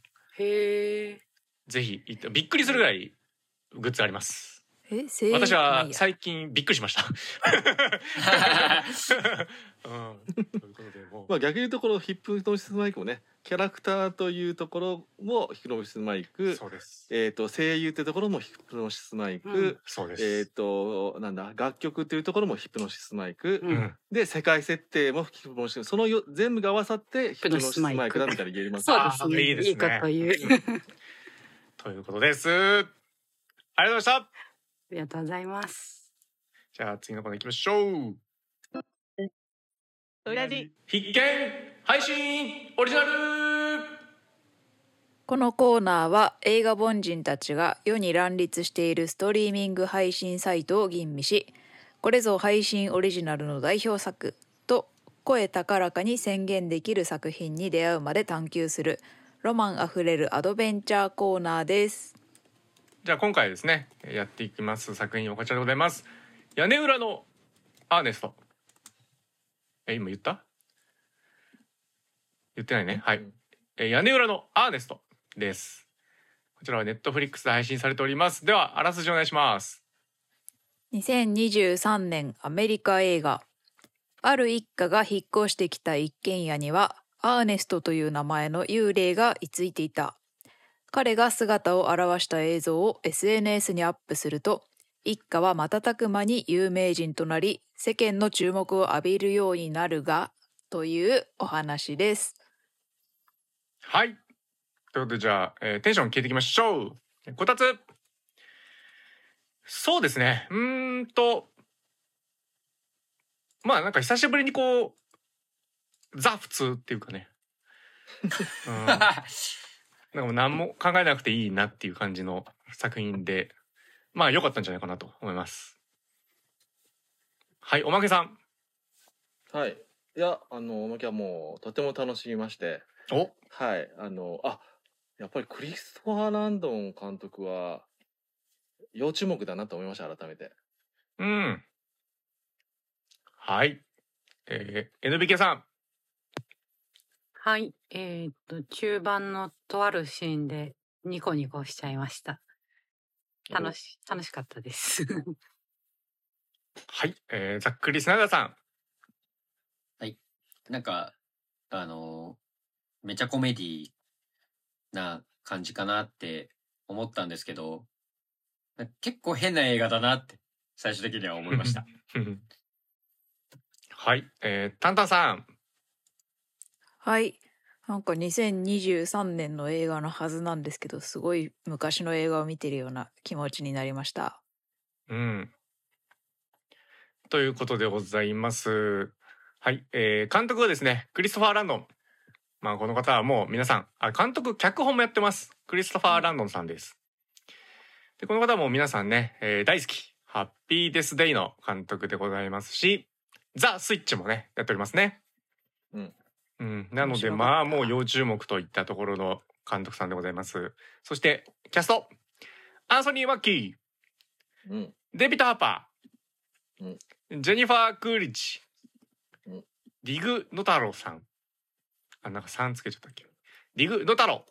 へえ。ぜひ行って、びっくりするぐらいグッズあります。え <laughs> 私は最近びっくりしました。<laughs> うん、ということでもうまあ逆に言うところヒップノシスマイクもねキャラクターというところもヒプノシスマイク、そうです。えー、と声優ってところもヒプノシスマイク、うんそうです。えっ、となんだ楽曲っていうところもヒプノシスマイク、ううんん、で世界設定もヒプノシスそのよ全部が合わさってヒプノシスマイクだみたいに言えますそうですね。いいですねいいこと言う。ということです。ありがとうございました。ありがとうございます。じゃあ次のコーナー行きましょう。裏地必見配信オリジナルこのコーナーは映画凡人たちが世に乱立しているストリーミング配信サイトを吟味しこれぞ配信オリジナルの代表作と声高らかに宣言できる作品に出会うまで探求するロマンあふれるアドベンチャーコーナーですじゃあ今回ですねやっていきます。作品はこちらでございます。屋根裏のアーネスト。え今言った？言ってないね。はい。え屋根裏のアーネストです。こちらはネットフリックスで配信されております。ではあらすじお願いします。2023年アメリカ映画。ある一家が引っ越してきた一軒家にはアーネストという名前の幽霊が居ついていた彼が姿を現した映像を SNS にアップすると一家は瞬く間に有名人となり世間の注目を浴びるようになるがというお話です。はい。ということでじゃあ、えーテンション聞いていきましょう。こたつ。そうですね。うーんと。まあなんか久しぶりにこうザ普通っていうかね、うん、<laughs> なんかもう何も考えなくていいなっていう感じの作品でまあ良かったんじゃないかなと思います。はいおまけさん。はい。いやあのおまけはもうとても楽しみまして。お。はい。あのあやっぱりクリストファー・ランドン監督は要注目だなと思いました改めて。うん。はい。えー、NBK さんはい。えーっと、中盤のとあるシーンでニコニコしちゃいました。楽し、楽しかったです。<laughs> はい、えー、ざっくり砂川さんなんか、あのーめちゃコメディな感じかなって思ったんですけど、結構変な映画だなって最終的には思いました。<laughs> はい、えー、タンタンさんはいなんか2023年の映画のはずなんですけどすごい昔の映画を見てるような気持ちになりましたうん。ということでございます。はい、えー、監督はですね、クリストファー・ランドン。まあ、この方はもう皆さん、あ、監督、脚本もやってます。クリストファー・ランドンさんです。で、この方はもう皆さんね、えー大好き。ハッピーデス・デイの監督でございますし、ザ・スイッチもね、やっておりますね。うん。うん。なので、まあ、もう要注目といったところの監督さんでございます。そして、キャスト。アンソニー・マッキー。うん。デビッド・ハーバー、ジェニファー・クーリッジ、うん。ディグ・ノ太郎さん。あなんかさんつけちゃったっけ。ディグ・ノ太郎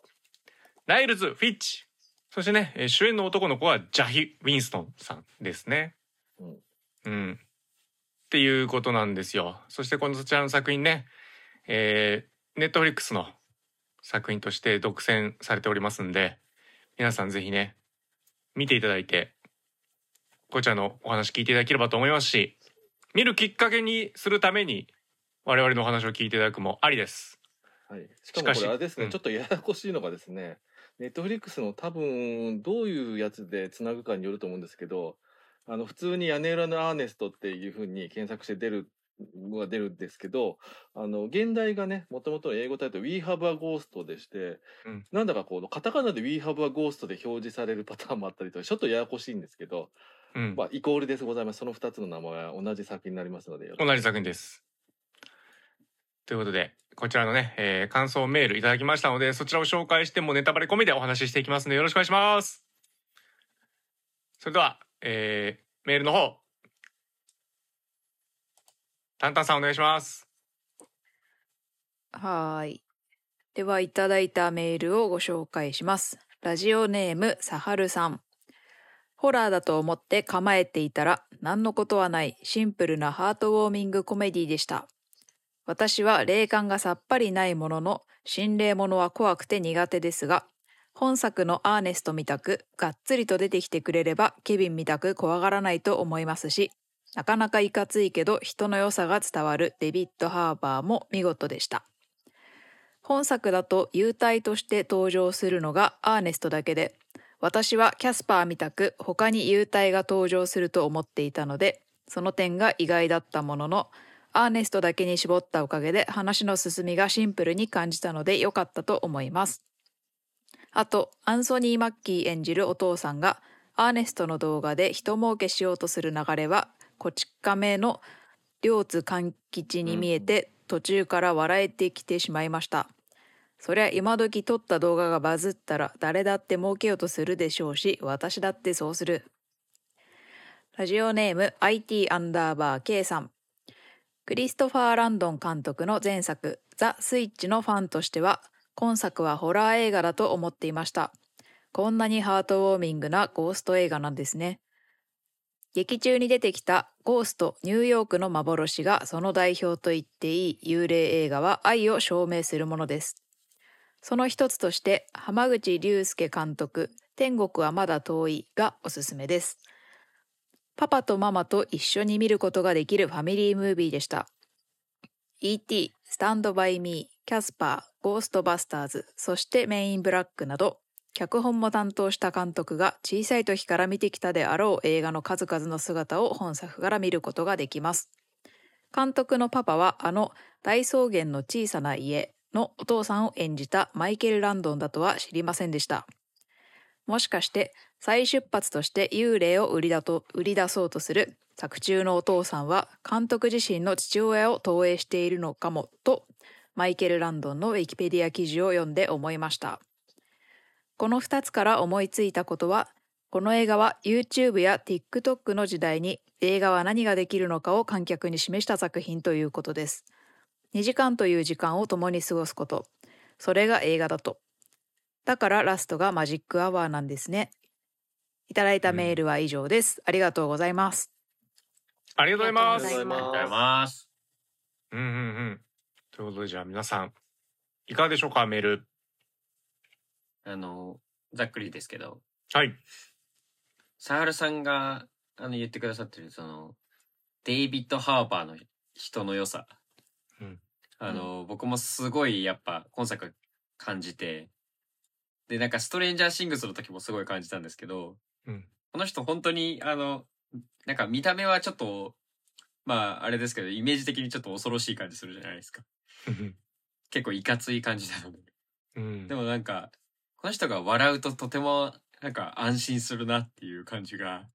ライルズ・フィッチ。そしてねえー主演の男の子はジャヒ・ウィンストンさんですね。うん。うん。っていうことなんですよ。そしてこのそちらの作品ねえー、ネットフリックスの作品として独占されておりますんで皆さんぜひね見ていただいてこちらのお話聞いていただければと思いますし見るきっかけにするために我々のお話を聞いていただくもありです。はい、しかもこれあれですね、うんちょっとややこしいのがですねネットフリックスの多分どういうやつでつなぐかによると思うんですけどあの普通に屋根裏のアーネストっていうふうに検索して出るのが出るんですけどあの現代がねもともとの英語タイトル「We Have a Ghost」でして、うんなんだかこうカタカナで「We Have a Ghost」で表示される <laughs> パターンもあったりとかちょっとややこしいんですけど、うん、まあ、イコールですございますその2つの名前は同じ作品になりますので同じ作品です。ということでこちらのね、えー感想メールいただきましたのでそちらを紹介してもネタバレ込みでお話ししていきますのでよろしくお願いします。それでは、えーメールの方タンタンさんお願いします。はーい。では、いただいたメールをご紹介します。ラジオネーム、さはるさん。ホラーだと思って構えていたら何のことはないシンプルなハートウォーミングコメディでした。私は霊感がさっぱりないものの心霊ものは怖くて苦手ですが本作のアーネストみたくがっつりと出てきてくれればケビンみたく怖がらないと思いますしなかなかいかついけど人の良さが伝わるデビッド・ハーバーも見事でした。本作だと幽体として登場するのがアーネストだけで私はキャスパーみたく他に幽体が登場すると思っていたのでその点が意外だったもののアーネストだけに絞ったおかげで話の進みがシンプルに感じたので良かったと思います。あと、アンソニー・マッキー演じるお父さんがアーネストの動画で人儲けしようとする流れはこち亀の両津勘吉に見えて、途中から笑えてきてしまいました。そりゃ今時撮った動画がバズったら誰だって儲けようとするでしょうし、私だってそうする。ラジオネーム IT アンダーバー K さん。クリストファー・ランドン監督の前作ザ・スイッチのファンとしては今作はホラー映画だと思っていました。こんなにハートウォーミングなゴースト映画なんですね。劇中に出てきたゴーストニューヨークの幻がその代表と言っていい幽霊映画は愛を証明するものです。その一つとして浜口竜介監督天国はまだ遠いがおすすめです。パパとママと一緒に見ることができるファミリームービーでした。E.T., スタンドバイミー、キャスパー、ゴーストバスターズ、そしてメインブラックなど、脚本も担当した監督が小さい時から見てきたであろう映画の数々の姿を本作から見ることができます。監督のパパはあの大草原の小さな家のお父さんを演じたマイケル・ランドンだとは知りませんでした。もしかして再出発として幽霊を売りだと売り出そうとする作中のお父さんは監督自身の父親を投影しているのかもとマイケル・ランドンのウィキペディア記事を読んで思いました。この2つから思いついたことはこの映画は YouTube や TikTok の時代に映画は何ができるのかを観客に示した作品ということです。2時間という時間を共に過ごすこと。それが映画だと。だからラストがマジックアワーなんですね。いただいたメールは以上です。ありがとうございます。ありがとうございますありがとうございありがとうございます。うんうんうんということでじゃあ皆さんいかがでしょうかメールあの、ざっくりですけど、はい。サハルさんがあの言ってくださってるそのデイビッド・ハーバーの人の良さ、うん。あの、僕もすごいやっぱ今作感じて。でなんかストレンジャーシングスの時もすごい感じたんですけど、うん。この人本当にあのなんか見た目はちょっとまああれですけどイメージ的にちょっと恐ろしい感じするじゃないですか。結構いかつい感じなので。うん。でもなんか、この人が笑うととてもなんか安心するなっていう感じが、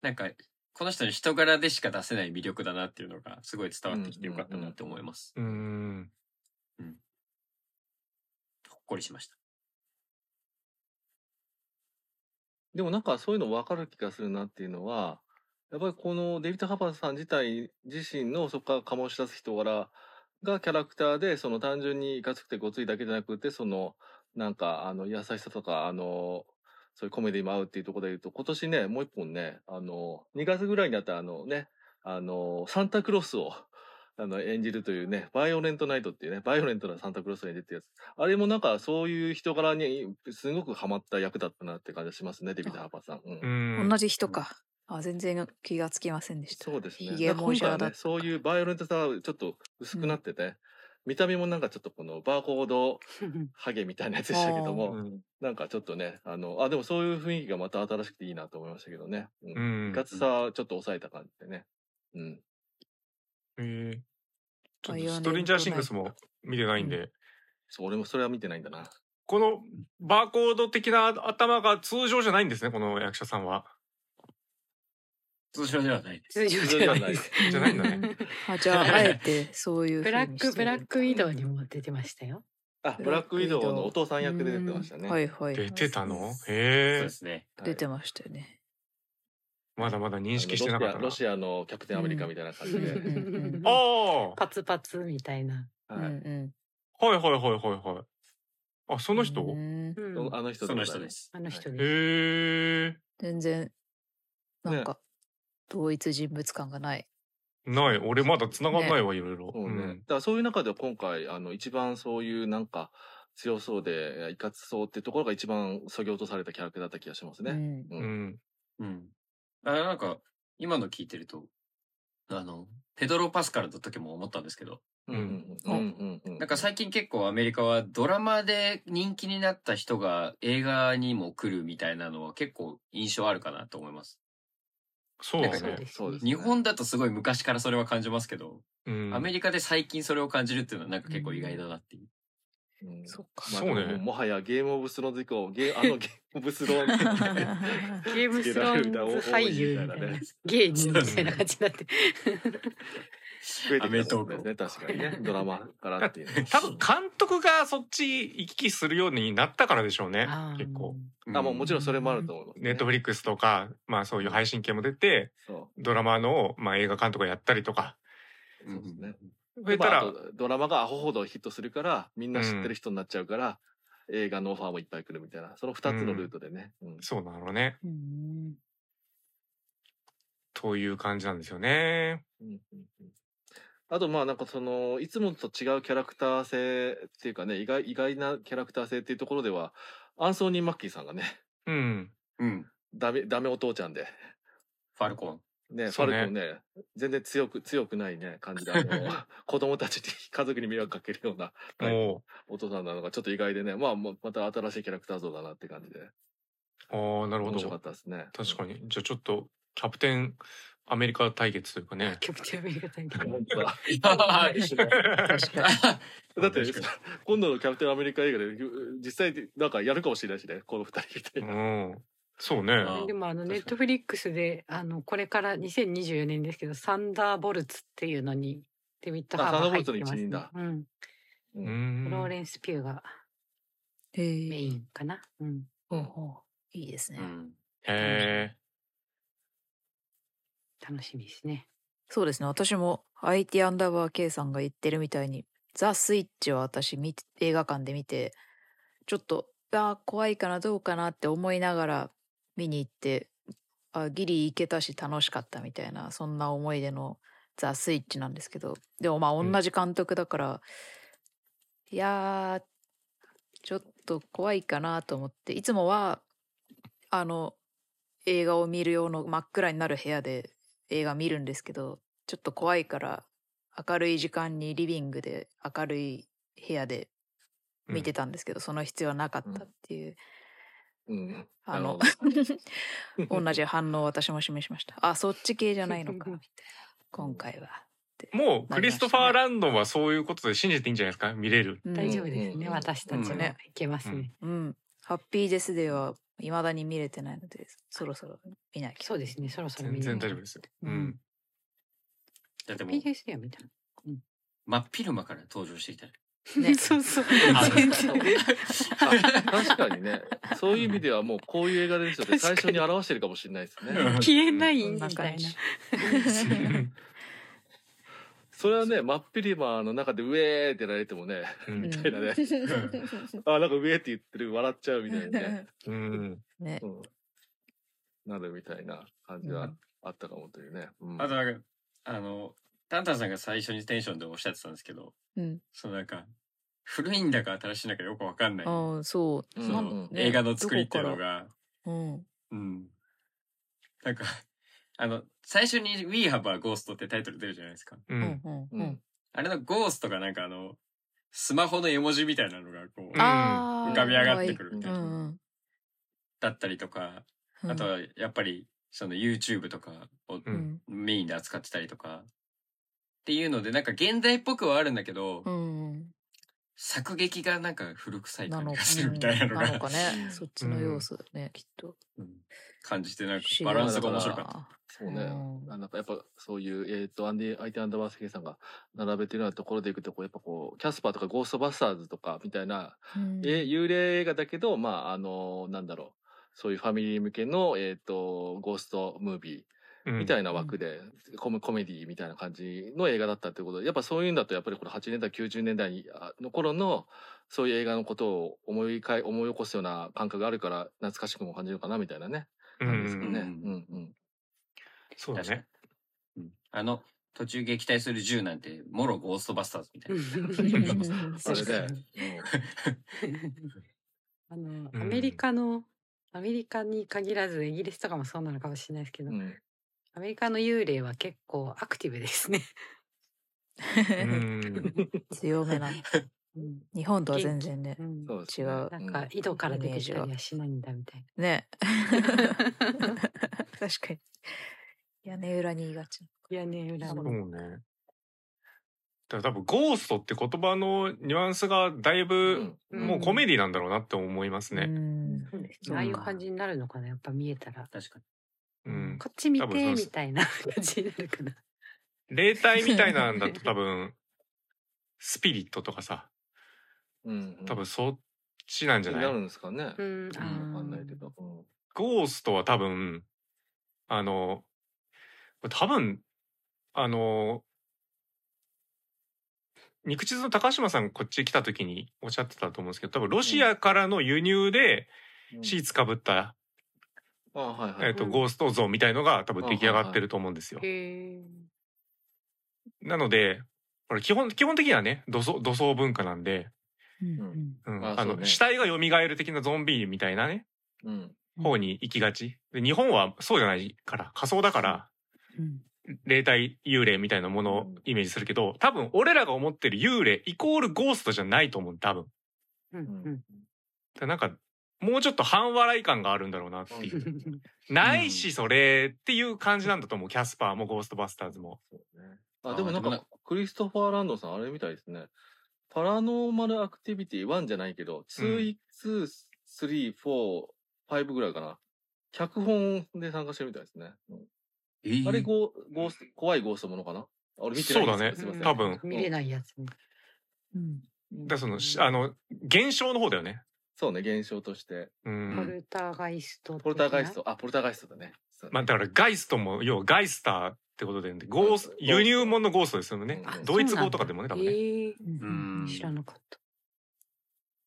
なんか、この人の人柄でしか出せない魅力だなっていうのがすごい伝わってきてよかったなって思います。うーんほっこりしました。でもなんかそういうの分かる気がするなっていうのは、やっぱりこのデビッド・ハバーさん自体自身のそこから醸し出す人柄がキャラクターで、その単純にいかつくてごついだけじゃなくて、そのなんかあの優しさとか、あの、そういうコメディも合うっていうところで言うと、今年ね、もう一本ね、あの、2月ぐらいになったあのね、あの、サンタクロースを <laughs> あの演じるというね、バイオレントナイトっていうね、バイオレントなサンタクロースを演じるってやつ。あれもなんかそういう人柄にすごくハマった役だったなって感じがしますね、デビッド・ハーバーさん。うんうん同じ人か。あ、全然気がつきませんでした。そうですね。ヒゲもじゃだだね、そういうバイオレントさはちょっと薄くなってて、見た目もなんかちょっとこのバーコード <laughs> ハゲみたいなやつでしたけども、うんなんかちょっとね、あの、あ、でもそういう雰囲気がまた新しくていいなと思いましたけどね。う。うんんいかつさはちょっと抑えた感じでね。うん。えーストレンジャーシングスも見てないんで、そう、俺もそれは見てないんだな。このバーコード的な頭が通常じゃないんですねこの役者さんは通常ではないです。通常ではないじゃないんだねあ、じゃあ、あえてそういうブラックブラックウィドウウにも出てましたよ。あ、ブラックウィドウのお父さん役で出てましたね。はいはい。出てたの？そうへえですね。はい出てましたよね。まだまだ認識してなかったなロシアのキャプテンアメリカみたいな感じで。ああはパツパツみたいな。うんはい。はいはいはいはいあその人？うんうんあの人その人です。あの人へです。え全然、なんか、同一人物感がない。ない。俺まだ繋がんないわ、いろいろ。そうね。うんだからそういう中で今回、あの、一番そういうなんか、強そうで、いかつそうってところが一番削ぎ落とされたキャラクターだった気がしますね。うん。ううんん。うん。あなんか、今の聞いてると、あの、ペドロ・パスカルの時も思ったんですけど、うん。うん。うん。うん。うん。なんか最近結構アメリカはドラマで人気になった人が映画にも来るみたいなのは結構印象あるかなと思います。そうで。すそうですね日本だとすごい昔からそれは感じますけど、うん。アメリカで最近それを感じるっていうのはなんか結構意外だなっていう。うんそっか。まあそうねでももはやゲームオブスローンズ以降、ゲー、あの <laughs> ゲームオブスローンズゲームスローンズ俳優みたいな。芸人みたいな感じになって。増えてきたんですね。確かにね。ドラマからっていう。多分監督がそっち行き来するようになったからでしょうね結構。あ、もうもちろんそれもあると思います、ネットフリックスとか、まあそういう配信系も出て、そドラマの、まあ映画監督がやったりとか、う。そうですね。増えたら、ドラマがアホほどヒットするから、みんな知ってる人になっちゃうから、映画のオファーもいっぱい来るみたいな、その二つのルートでね。うんそうなのね。うんという感じなんですよね。うんうんうんあとまあなんかそのいつもと違うキャラクター性っていうかね意外意外なキャラクター性っていうところではアンソニー・マッキーさんがねうん。うん。ダメダメお父ちゃんでファルコン。ねねァルコンね全然強く強くないね感じであの <laughs> 子供たちに家族に迷惑かけるようなタイプのもお父さんなのがちょっと意外でねまあまた新しいキャラクター像だなって感じでう、ああ、なるほ面白かっど。たですね確かに。じゃあちょっと、キャプテンアメリカ対決というかね。<laughs> キャプテンアメリカ大会本当だ。って今度のキャプテンアメリカ映画で実際なんかやるかもしれないしねこの二人みたいなうん。そうね。あでもあのネットフリックスであのこれから2024年ですけどサンダーボルツっていうのにデビッド・ハーバー入ってます、あサンダーボルツの一員だ。うん、ううん。ローレンス・ピューがへメインかな、うん、ほうほう。いいですね。うん。へえ。楽しみですね。そうですね。私も IT アンダーバー K さんが言ってるみたいに、ザ・スイッチを私見て映画館で見て、ちょっと、あー怖いかな、どうかなって思いながら見に行って、あギリ行けたし楽しかったみたいな、そんな思い出のザ・スイッチなんですけど、でもまあうん。同じ監督だから、いやー、ちょっと怖いかなと思って、いつもは、あの、映画を見る用の真っ暗になる部屋で映画見るんですけど、ちょっと怖いから、明るい時間にリビングで明るい部屋で見てたんですけど、その必要はなかったっていう、うん。あの同じ反応を私も示しました。あ、そっち系じゃないのか、みたいな。今回は。もう、クリストファー・ランドンはそういうことで信じていいんじゃないですか？見れる。うん。大丈夫ですね、うん。私たちもうん。いけますね、うん。ハッピーデスデーは未だに見れてないので、そろそろ見なきゃ。そうですねそろそろ見全な。い然大丈夫です。よ。ううん。ん。だってもう、PGS では見た真っ昼間から登場してきた。ね。<laughs> そうそう。あ全然。あ確かにね。そういう意味ではもうこういう映画ですよって最初に表してるかもしれないですね。<laughs> 消えないみたいな。それはね真っ昼間の中でウェーってやられてもねうんみたいなね <laughs> あなんかウェーって言ってる笑っちゃうみたいなね、うん。ね。うん、なるみたいな感じはあったかもというね、うんあとなんか、あの、タンタンさんが最初にテンションでおっしゃってたんですけど、うん。そのなんか、古いんだか新しいんだかよくわかんない。ああ、そう。うんそのね映画の作りっていうのが、うん。うん。なんか、あの、最初に We Have a Ghost ってタイトル出るじゃないですか。う。うんん。うん。あれのゴーストがなんかあの、スマホの絵文字みたいなのがこう。浮かび上がってくるみたいなだったりとか、うん。あとはやっぱり、その YouTube とかを。メインで扱ってたりとか、っていうので、なんか現代っぽくはあるんだけど、うん。作劇がなんか古臭い感じがするみたいなのが、なのかねうん。<laughs> そっちの要素だね、きっと。うん感じてなんかバランスが面白かった。た。そうね、うん。あなんかやっぱそういう、えっ、と、アンディ、相手アンダーバースケさんが並べてるようなところでいくと、こう、やっぱこう、キャスパーとかゴーストバスターズとかみたいな、うん。え幽霊映画だけど、まあ、あのなんだろう、そういうファミリー向けの、えっ、と、ゴーストムービーみたいな枠で、コメコメディみたいな感じの映画だったってことで、やっぱそういうんだと、やっぱりこれ80年代、90年代あの頃の、そういう映画のことを思いかい、思い起こすような感覚があるから、懐かしくも感じるかな、みたいなね、なんですかね。ううんんうん。そうだね。うんあの、途中撃退する銃なんて、もろゴーストバスターズみたいな。<laughs> それで、あの、うんアメリカの、アメリカに限らずイギリスとかもそうなのかもしれないですけど、うん。アメリカの幽霊は結構アクティブですね。うん。<laughs> 強めな。うん日本とは全然ねう。ん違うね。なんか井戸から出てきたりはしないんだみたいね。<laughs> 確かに。屋根裏にいがち。な。屋根裏そうの。ね。だから多分ゴーストって言葉のニュアンスがだいぶうんもうコメディなんだろうなって思いますうね。ん。そうですね。ああいう感じになるのかな、やっぱ見えたら。確かに。うん。こっち見てみたいな感じになるかな。霊体みたいなんだと多分スピリットとかさ、うん。多分そっちなんじゃない？なるんですかね。うん。わかんないけど。うんゴーストは多分、あの、多分、あの、肉地図の高島さんこっち来た時におっしゃってたと思うんですけど、多分ロシアからの輸入でシーツかぶった、あはいはい。えっと、うんゴースト像みたいのが多分出来上がってると思うんですよ。へえ。なので、これ基本、基本的にはね、土葬、土葬文化なんで、あの、死体が蘇る的なゾンビみたいなね、うん。方に行きがち。で日本はそうじゃないから、仮想だから、うん霊体幽霊みたいなものをイメージするけど、多分俺らが思ってる幽霊イコールゴーストじゃないと思う、多分。うんうなんか、もうちょっと半笑い感があるんだろうなっていう。ないし、それっていう感じなんだと思う。キャスパーもゴーストバスターズも。そうね。あ、でもなんか、クリストファー・ランドさん、あれみたいですね。パラノーマルアクティビティ1じゃないけど、2、2、3、4、5ぐらいかな。脚本で参加してるみたいですね。うんえーあれゴー、ゴースト、怖いゴーストものかな？俺見てないそうだねすいません。多分見れないやつね。うんだからその、しあの、現象の方だよね。そうね、現象として。うポん。ルターガイスト。ポルターガイスト、あ、ポルターガイストだねまあだからガイストも、要はガイスターってことで、ゴースゴースト輸入物のゴーストですよねあ。ドイツ語とかでもね、多分ね。ええうんうん知らなかった。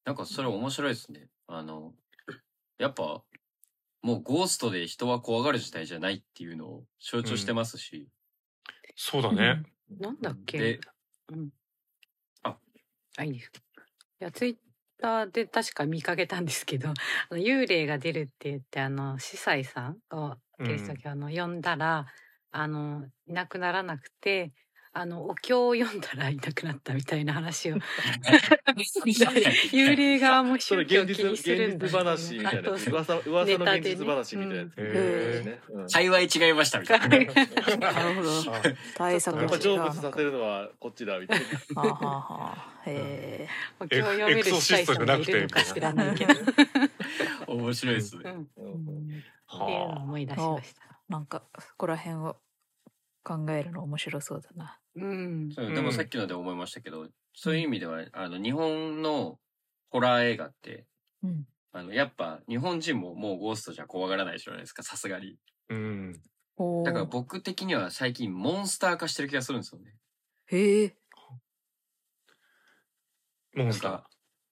なんかそれ面白いですね。あの、やっぱ、もうゴーストで人は怖がる時代じゃないっていうのを象徴してますし、そうだね。なんだっけ？で、うん。あ、あ、いいです。いや、ツイッターで確か見かけたんですけど、あの幽霊が出るって言って、あの、司祭さんが、キリスト教の呼んだら、あの、いなくならなくて、あの、お経を読んだらいなくなったみたいな話を。<laughs> <laughs> 幽霊側も宗教気にするんだ現実話みたいな。<laughs> 噂、噂の現実話みたいなやつ。うんへねうん幸い違いましたみたいな。なるほど。対策やっぱ成仏さのせるのはこっちだ、みたいな。はあは。へえ。お経を読めるいるのか知らないけど。面白いですね。うん。うんっていうのをは思い出しました。なんか、そこら辺を考えるの面白そうだな。うん。でもさっきので思いましたけど、そういう意味では、あの、日本のホラー映画って、うん。あの、やっぱ日本人ももうゴーストじゃ怖がらないじゃないですか、さすがに。あ。うん。だから僕的には最近モンスター化してる気がするんですよね。へえ。モンスター？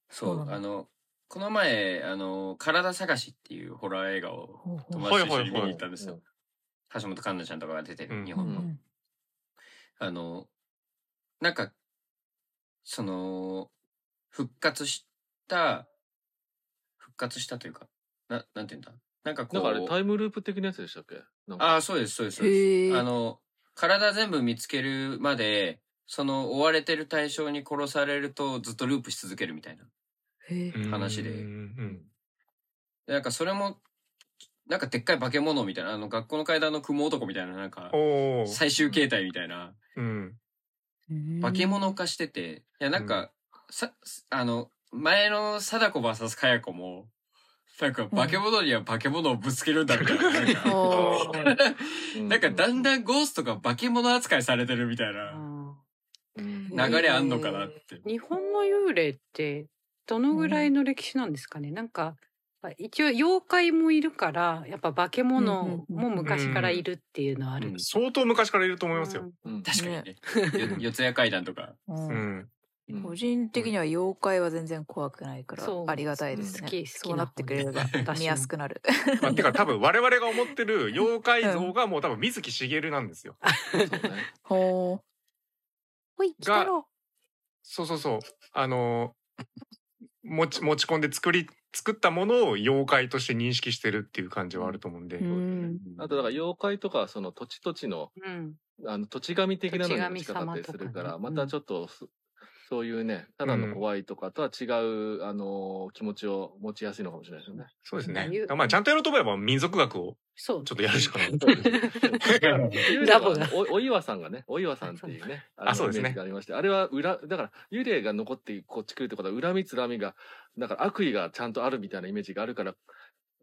そう、あの、この前、あの、体探しっていうホラー映画を友達と一緒に見にはいはいはい行ったんですよ。橋本環奈ちゃんとかが出てる、うん。日本の。うん。あの、なんか、その、復活した、復活したというか、な、なんていうんだ？なんかこう、なんかあれタイムループ的なやつでしたっけ？ああ、そうです、そうです、そうです。あの、体全部見つけるまで、その追われてる対象に殺されるとずっとループし続けるみたいな。話でなんかそれも、なんかでっかい化け物みたいな、あの学校の階段の雲男みたいな、なんか。最終形態みたいな、うん。化け物化してて、いやなんか、さ、あの、前の貞子 VS かや子も、なんか化け物には化け物をぶつけるんだみたいな。なんか。<laughs> おー。うなんかだんだんゴーストが化け物扱いされてるみたいなうん。流れあんのかなって。日本の幽霊ってどのぐらいの歴史なんですかね、なんか一応妖怪もいるからやっぱ化け物も昔からいるっていうのはある、うん相当昔からいると思いますよ。うん確かにね。よ四谷階段とか。うんうん。うん個人的には妖怪は全然怖くないからそうありがたいですね。好き好きそうなってくれれば見やすくなる。まあ、てか多分我々が思ってる妖怪像がもう多分水木しげるなんですよ。<laughs> そうね。ほー。ほい、来たろ。そうそうそう。あの持ち持ち込んで作り作ったものを妖怪として認識してるっていう感じはあると思うんで。うんあとだから妖怪とかはその土地土地のうん。あの土地神的なのに近かったりするから、かねまたちょっとそそういうねただの怖いとかとは違う、あの気持ちを持ちやすいのかもしれないですよね。そうですね。まあちゃんとやろうと思えば民族学をそうちょっとやるしかない。ラボが。はおお岩さんがねお岩さんっていうねのあそうですね。ありましてあれは裏だから幽霊が残ってこっち来るってことは恨みつらみがだから悪意がちゃんとあるみたいなイメージがあるから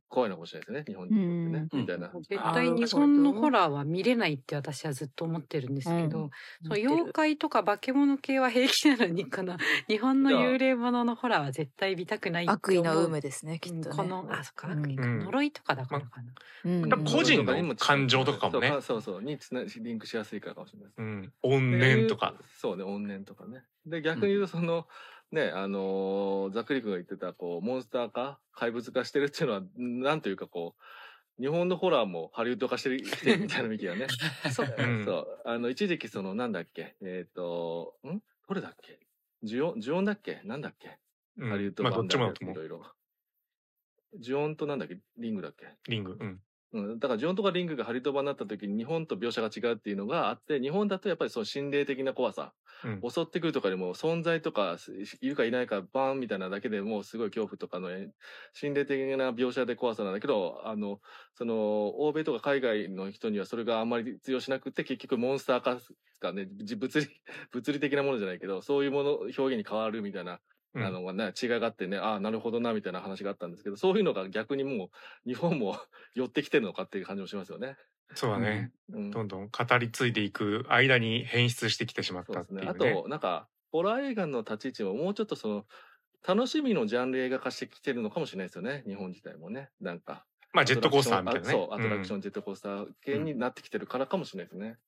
怖いのかもしれないですね日本人にとってね、うん。みたいな。絶対日本のホラーは見れないって私はずっと思ってるんですけど、その妖怪とか化け物系は平気なのにこの <laughs> 日本の幽霊もののホラーは絶対見たくない悪意の有無ですね、きっうんとね。このあそっかうん悪意か、うん。呪いとかだからかな、うん。個人の感情とかもね。そうそうそうにつなリンクしやすいからかもしれないです。うん。怨念とか。そうね怨念とかねで逆に言うとその、ねあのーざっくり君が言ってたこうモンスター化怪物化してるっていうのはなんというかこう日本のホラーもハリウッド化してる <laughs> してるみたいな意味だよね。そううん。そう。あの一時期そのなんだっけえっ、とん？どれだっけ？呪音呪音だっけ？なんだっけ、うん。ハリウッドまあどっ版ちもだと思う。いろいろ。呪音となんだっけ？リングだっけ？リング。うん。うん、だからジョンとかリングがハリウッド版になった時に日本と描写が違うっていうのがあって日本だとやっぱりその心霊的な怖さうん。襲ってくるとかでも存在とかすいるかいないかバーンみたいなだけでもうすごい恐怖とかのえ心霊的な描写で怖さなんだけどあのその欧米とか海外の人にはそれがあんまり通用しなくて結局モンスター化がねじ物理物理的なものじゃないけどそういうもの表現に変わるみたいなうんあのがね、違いがあってね、ああ、なるほどな、みたいな話があったんですけど、そういうのが逆にもう、日本も <laughs> 寄ってきてるのかっていう感じもしますよね。そうだね。うん。どんどん語り継いでいく間に変質してきてしまったっていうですね。ね。あと、なんか、ホラー映画の立ち位置ももうちょっとその、楽しみのジャンル映画化してきてるのかもしれないですよね。日本自体もね。なんか。まあジェットコースターみたいなね。あそう、アトラクション。ン、ジェットコースター系になってきてるからかもしれないですね。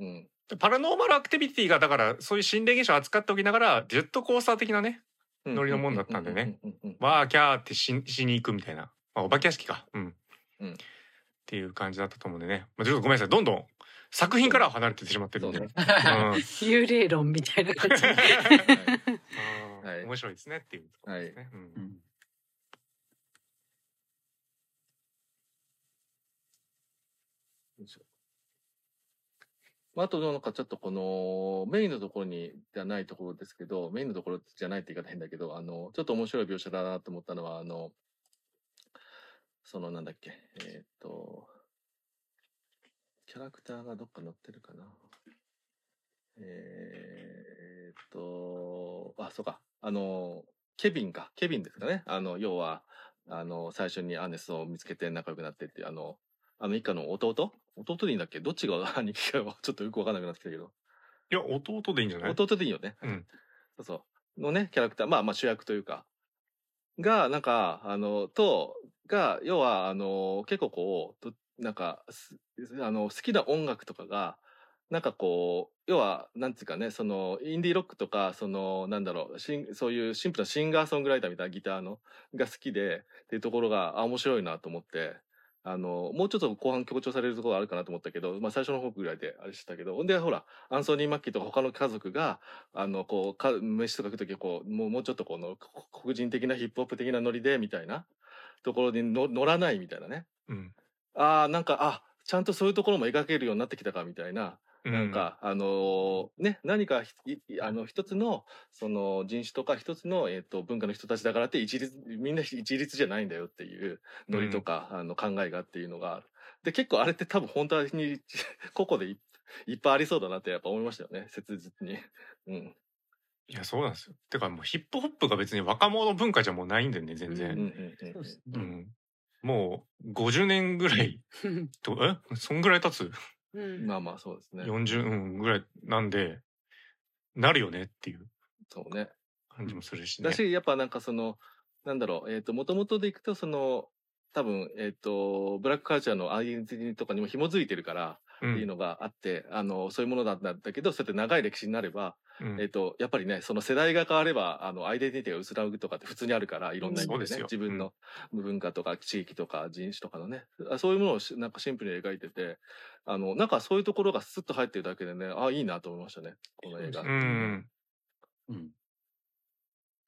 うん。パラノーマルアクティビティがだからそういう心霊現象を扱っておきながらジェットコースター的なねノリのもんだったんでね。わーキャーってししに行くみたいな、まあ、お化け屋敷か、うん。うん。っていう感じだったと思うんでね、まあ、ちょっとごめんなさい。どんどん作品からは離れてしまってるんで、そうね。うん。<laughs> 幽霊論みたいな感じ。はい。面白いですねっていうところですね、うん。うんまあ、あとなんかちょっとこのメインのところにじゃないところですけど、メインのところじゃないって言い方変だけど、あの、ちょっと面白い描写だなと思ったのは、あの、そのなんだっけ、えーっと、キャラクターがどっか載ってるかな。えーっと、あ、そうか、あの、ケビンか、ケビンですかね。あの、要は、あの、最初にアネスを見つけて仲良くなってっていう、あの、あの一家の弟？弟でいいんだっけ？どっちが兄貴かはちょっとよくわかんなくなってきたけど。いや弟でいいんじゃない？弟でいいよね。うんそうそう。のね、キャラクター、まあまあ主役というか、が、なんか、あの、と、が、要は、あの、結構こう、となんか、すあの、好きな音楽とかが、なんかこう、要は、なんていうかね、その、インディーロックとか、その、なんだろう、しんそういうシンプルなシンガーソングライターみたいなギターの、が好きで、っていうところが、あ、面白いなと思って、あの、もうちょっと後半強調されるところあるかなと思ったけど、まあ最初の方ぐらいであれしたけど、ほんでほら、アンソニー・マッキーとか他の家族が、あの、こう、か飯とか食うときこう、もうもうちょっとこの、こ黒人的なヒップホップ的なノリで、みたいなところにの乗らないみたいなね。うんああ、なんか、あ、ちゃんとそういうところも描けるようになってきたかみたいな、うなんか、あのーね、何かひいあの一つのその人種とか一つの、えっと文化の人たちだからって一律みんな一律じゃないんだよっていうノリとか、あの考えがっていうのがある。で結構あれって多分本当に <laughs> 個々でいいっぱいありそうだなってやっぱ思いましたよね切実に。うん。いやそうなんですよ。てかもうヒップホップが別に若者文化じゃもうないんでね全うんうん然、うんもう50年ぐらいとえ？そんぐらい経つ？うんまあまあそうですね。40うんぐらいなんでなるよねっていうそうね。感じもするしねだし、やっぱなんかその、なんだろう、えっ、と、もともとでいくと、その、多分、えっ、と、ブラックカルチャーのアイデンティティとかにも紐づいてるから、っていうのがあって、あのそういうものなんだけどそうやって長い歴史になれば、うん。えっとやっぱりねその世代が変わればあのアイデンティティが薄らぐとかって普通にあるからいろんな意味でねそうで自分の文化とか地域とか人種とかのねあそういうものをしなんかシンプルに描いててあのなんかそういうところがスッと入ってるだけでねあいいなと思いましたねこの映画。うん。うん。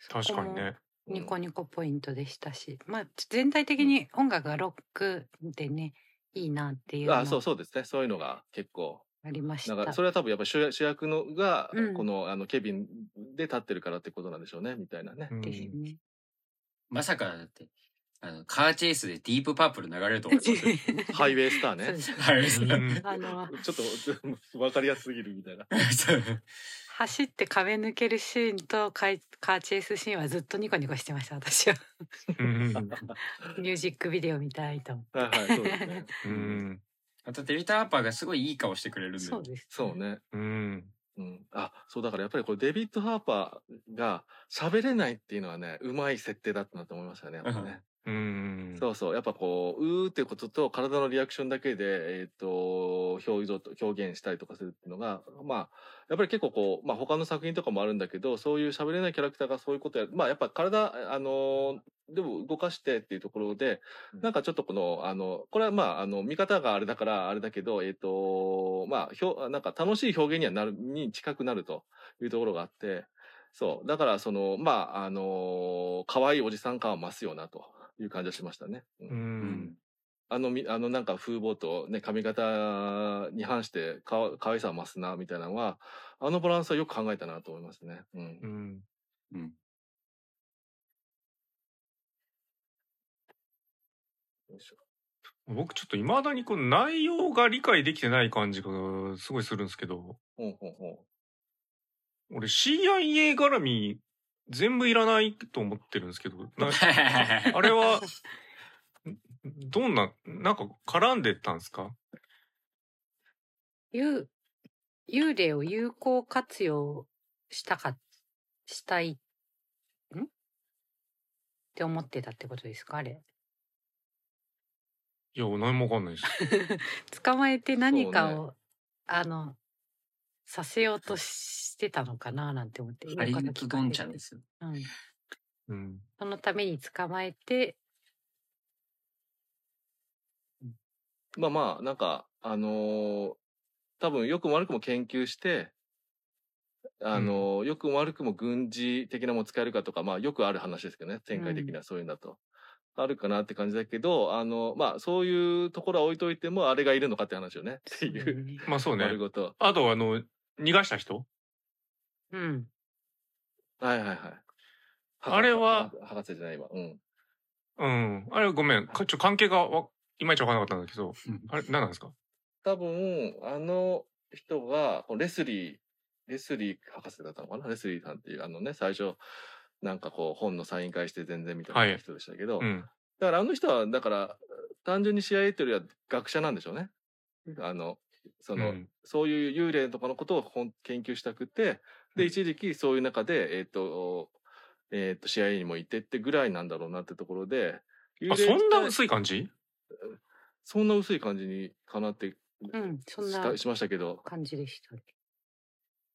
確かにね。うん。ニコニコポイントでしたし、まあ全体的に音楽がロックでねいいなっていうのあそうもそうですねそういうのが結構ありましなんた。かそれは多分やっぱり主役主役のが、うんこのあのケビンで立ってるからってことなんでしょうねみたいなね。うんです。まさかだって、あの、カーチェイスでディープパープル流れると思います。<laughs> ハイウェイスターね。そうですはい。うんあのちょっと分かりやすすぎるみたいな。そ <laughs> う走って壁抜けるシーンとカイカーチェイスシーンはずっとニコニコしてました私はうんミュージックビデオ見たいと思ってはいはいそうですね。うんあとデビッド・ハーパーがすごいいい顔してくれるんで。そうですそうね。うんうん、あそうだからやっぱりこれデビッド・ハーパーが喋れないっていうのはねうまい設定だったなと思いましたねやっぱね、うん。そうそう。やっぱこううーってことと体のリアクションだけで、えー、と表情と表現したりとかするっていうのがまあやっぱり結構こう、まあ、他の作品とかもあるんだけどそういう喋れないキャラクターがそういうことやるまあやっぱ体あのーでも動かしてっていうところで、うん。なんかちょっとこの、あの、これはまあ、あの、見方があれだからあれだけど、えっ、と、まあ、ひょなんか楽しい表現にはなる、に近くなるというところがあって、そう。だから、その、まあ、あの可愛いおじさん感は増すよな、という感じがしましたね。うんううんん。あの、みあの、なんか風貌とね、髪型に反してかわ、可愛さは増すな、みたいなのは、あのバランスはよく考えたなと思いますね。うんう。んうん。よいしょ僕ちょっといまだにこの内容が理解できてない感じがすごいするんですけどほうほうほう。俺 CIA 絡み全部いらないと思ってるんですけどな <laughs> あれはどんななんか絡んでたんですか？幽幽霊を有効活用したかしたいん？って思ってたってことですかあれ？いや何もわかんないです。<laughs> 捕まえて何かそを、あのさせようとしてたのかななんて思ってハリンちゃんですよ。うん、うんそのために捕まえてまあまあ、なんか、あのー多分良くも悪くも研究して、あのー良くも悪くも軍事的なもの使えるかとか、まあよくある話ですけどね、展開的にはそういうんだと。あるかなって感じだけど、あの、まあそういうところは置いといても、あれがいるのかって話よね。っていう。ね <laughs> まあそうね。あとあの逃がした人？うん。はいはいはい。あれは？博士博士じゃないわ。うん。うん。あれごめん。かちょ関係がわいまいちわからなかったんだけどうん。あれ何なんですか？多分、あの人が、こうレスリー、レスリー博士だったのかな？レスリーさんっていう、あのね、最初、なんかこう本のサイン会して全然みたいな人でしたけど、うん。だからあの人は、だから、単純に CIA というよりは学者なんでしょうね。あの、その、うん。そういう幽霊とかのことをほん研究したくて、で、一時期そういう中で、えっ、と、えっ、と、CIA にもいてってぐらいなんだろうなってところで、幽あ霊そんな薄い感じ？そんな薄い感じにかなってうんそんなしたしましたけど、感じでしたね。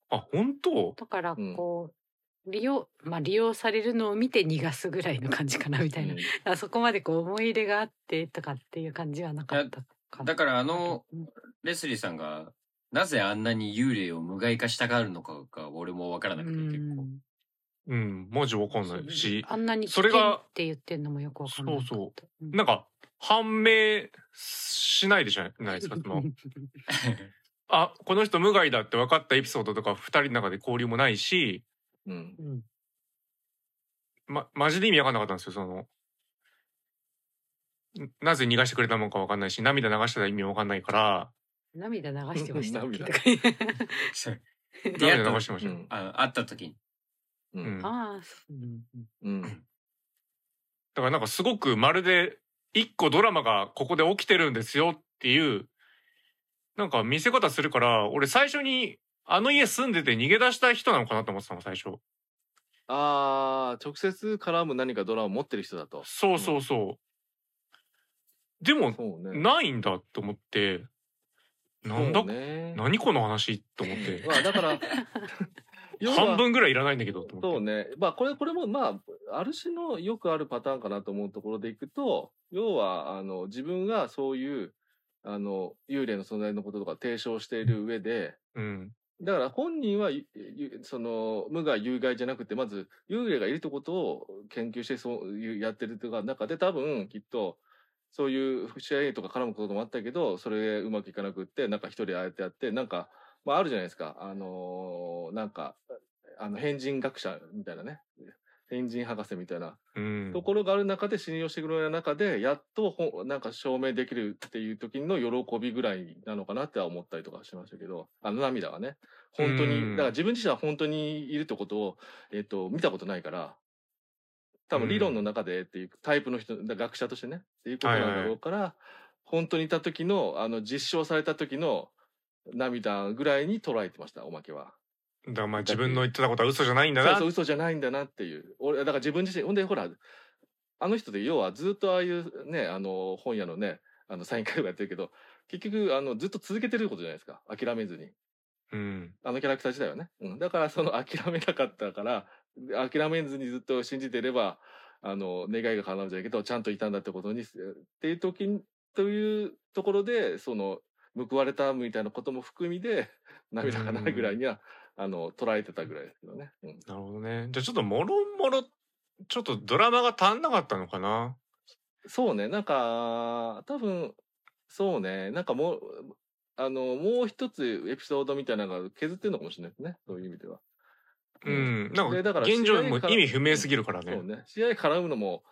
あ本当？だからうん。こう、利用まあ利用されるのを見て逃がすぐらいの感じかなみたいな、うん。あそこまでこう思い入れがあってとかっていう感じはなかっただからあのうんレスリーさんが、なぜあんなに幽霊を無害化したがるのかが俺もわからなくて結構。うんマジわかんないしあんなに危それが険って言ってんのもよくわかんないそうそう。うん。なんか判明しないでじゃないですかその。<laughs> あこの人無害だって分かったエピソードとか二人の中で交流もないしうん。うんまマジで意味わかんなかったんですよその。んなぜ逃がしてくれたのかわかんないし涙流してた意味もわかんないから涙流してましたっけ涙とか言ってそう出会った涙流してました。<laughs> あ <laughs> 会った時に。ううんん。ああそううんうん。だからなんかすごくまるで一個ドラマがここで起きてるんですよっていうなんか見せ方するから俺最初にあの家住んでて逃げ出した人なのかなと思ってたの最初ああ、直接絡む何かドラマを持ってる人だと。そうそうそう、でもね。ないんだと思って。なんだ、ね。何この話と思って。<laughs> まあだから半分ぐらいいらないんだけどそうね。まあ、これ、これも、まあ、ある種のよくあるパターンかなと思うところでいくと、要は、あの、自分がそういう、あの、幽霊の存在のこととか提唱している上で、うん。だから本人は、その、無害有害じゃなくて、まず、幽霊がいるってことを研究して、そう、やってるとか、中で多分、きっと、そういう CIA とか絡むこともあったけど、それうまくいかなくって、なんか一人ああやってやって、なんか、まああるじゃないですか。あのーなんか、あの、変人学者みたいなね。変人博士みたいなうんところがある中で信用してくれる中で、やっとなんか証明できるっていう時の喜びぐらいなのかなっては思ったりとかしましたけど、あの涙がね、本当に、うんだから自分自身は本当にいるってことを、えっ、と、見たことないから、多分理論の中でっていうタイプの人、だ学者としてね、っていうことなんだろうから、本当にいた時の、あの、実証された時の涙ぐらいに捉えてました、おまけは。だからまあ自分の言ってたことは嘘じゃないんだな。そうそう嘘じゃないんだなっていう。俺だから自分自身ほんでほらあの人で要はずっとああいうねあの本屋のねあのサイン会とかやってるけど結局あのずっと続けてることじゃないですか。諦めずに。うん。あのキャラクター自体はね、うん、だからその諦めなかったから諦めずにずっと信じていればあの願いが叶うんじゃないけどちゃんといたんだってことにっていう時にというところでその報われたみたいなことも含みで涙がないぐらいにはあの捉えてたぐらいですけどね。うん。なるほどね。じゃあちょっともろもろちょっとドラマが足んなかったのかな？そうね、なんか、多分、そうね、なんかもう、あの、もう一つエピソードみたいなのが削ってるのかもしれないですね。そういう意味では。うんなんかでだから現状も意味不明すぎるからねそうね。試合絡むのも、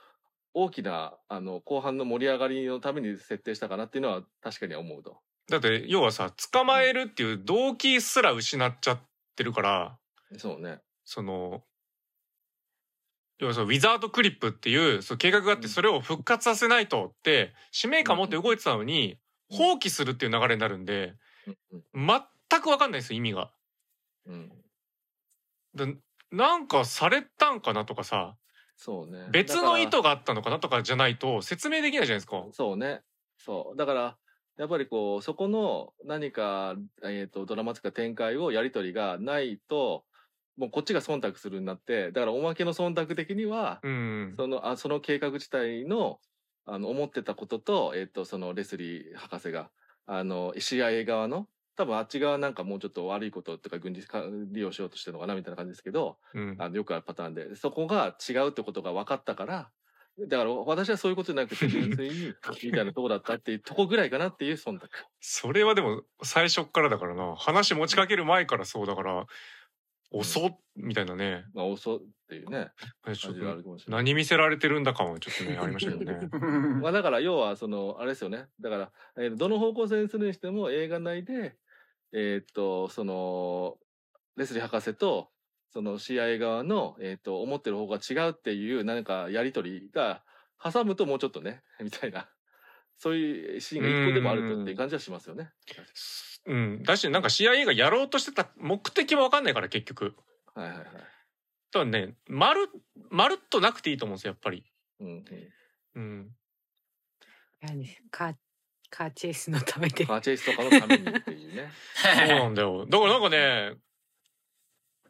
大きな、あの、後半の盛り上がりのために設定したかなっていうのは確かに思うと。だって要はさ捕まえるっていう動機すら失っちゃってるからそうね。その要はそのウィザードクリップっていうその計画があっうんてそれを復活させないとって使命感持って動いてたのにうん放棄するっていう流れになるんでうん全く分かんないですよ意味が。うん。でなんかされたんかなとかさそうね。別の意図があったのかなとかじゃないと説明できないじゃないですか。らそうね。そう。だから、やっぱりこう、そこの何か、えっ、と、ドラマとか展開をやりとりがないと、もうこっちが忖度するようになって、だからおまけの忖度的には、うんその、あその計画自体の、あの、思ってたことと、えっ、と、そのレスリー博士が、あの、CIA 側の、多分あっち側なんかもうちょっと悪いこととか軍事か利用しようとしてるのかなみたいな感じですけど、うん。あのよくあるパターンで、そこが違うってことが分かったから、だから私はそういうことじゃなくて、純粋 <laughs> に、みたいなとこだったっていうとこぐらいかなっていう忖度。それはでも最初っからだからな。話持ちかける前からそうだから遅っみたいなね。まあ、遅っていうね。何見せられてるんだ感はちょっとね <laughs> ありましたけどね。まあだから要はそのあれですよね。だから、えーどの方向性にするにしても映画内でえーっとそのレスリー博士とその CIA 側の、えーっと思ってる方が違うっていう何かやり取りが挟むともうちょっとね <laughs> みたいなそういうシーンが一個でもあるとっていう感じはしますよね。うん、だしなんか CIA がやろうとしてた目的も分かんないから結局。はいはいはい。だからねまるまるっとなくていいと思うんですよやっぱり。うんうん、うん、カーカーチェイスのためでカーチェイスとかのためにっていうね。<laughs> そうなんだよ。だからなんかね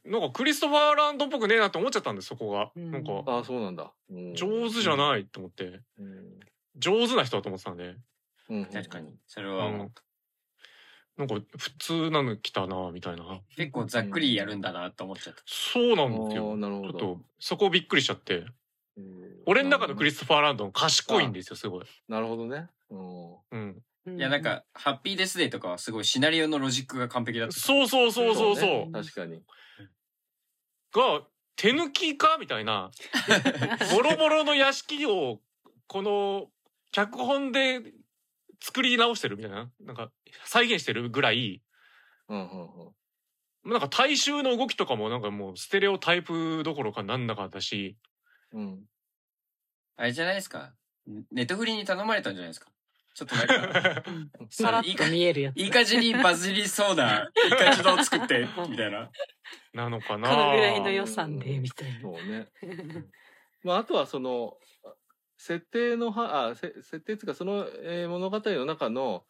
なんかクリストファーランドっぽくねえなって思っちゃったんですそこが。うんなんかああそうなんだ。うん上手じゃないと思ってうん上手な人だと思ってたんで。うん確かに。それは思う、なんか普通なの来たなみたいな。結構ざっくりやるんだなと思っちゃった。そうなんですあよ。ーなるほどちょっとそこびっくりしちゃって。うん俺の中のクリストファーランドン賢いんですよすごい。なるほどね。うんうん。いや、なんか、ハッピーデスデーとかはすごいシナリオのロジックが完璧だった。そうそうそうそうそう。ね確かに。が手抜きかみたいなボロボロの屋敷をこの脚本で作り直してるみたいななんか再現してるぐらいうんうんうん。なんか大衆の動きとかもなんかもうステレオタイプどころかなんなかったしうん。あれじゃないですか？ネットフリに頼まれたんじゃないですか？ちょっとなんか、さらっと見えるやつ。いい感じにバズりそうな、いい感じのを作って、みたいな。なのかな。このぐらいの予算でみたいな。そうね。<laughs> まあ、あとはその、設定のは、あ、せ設定っていうか、その、えー物語の中の、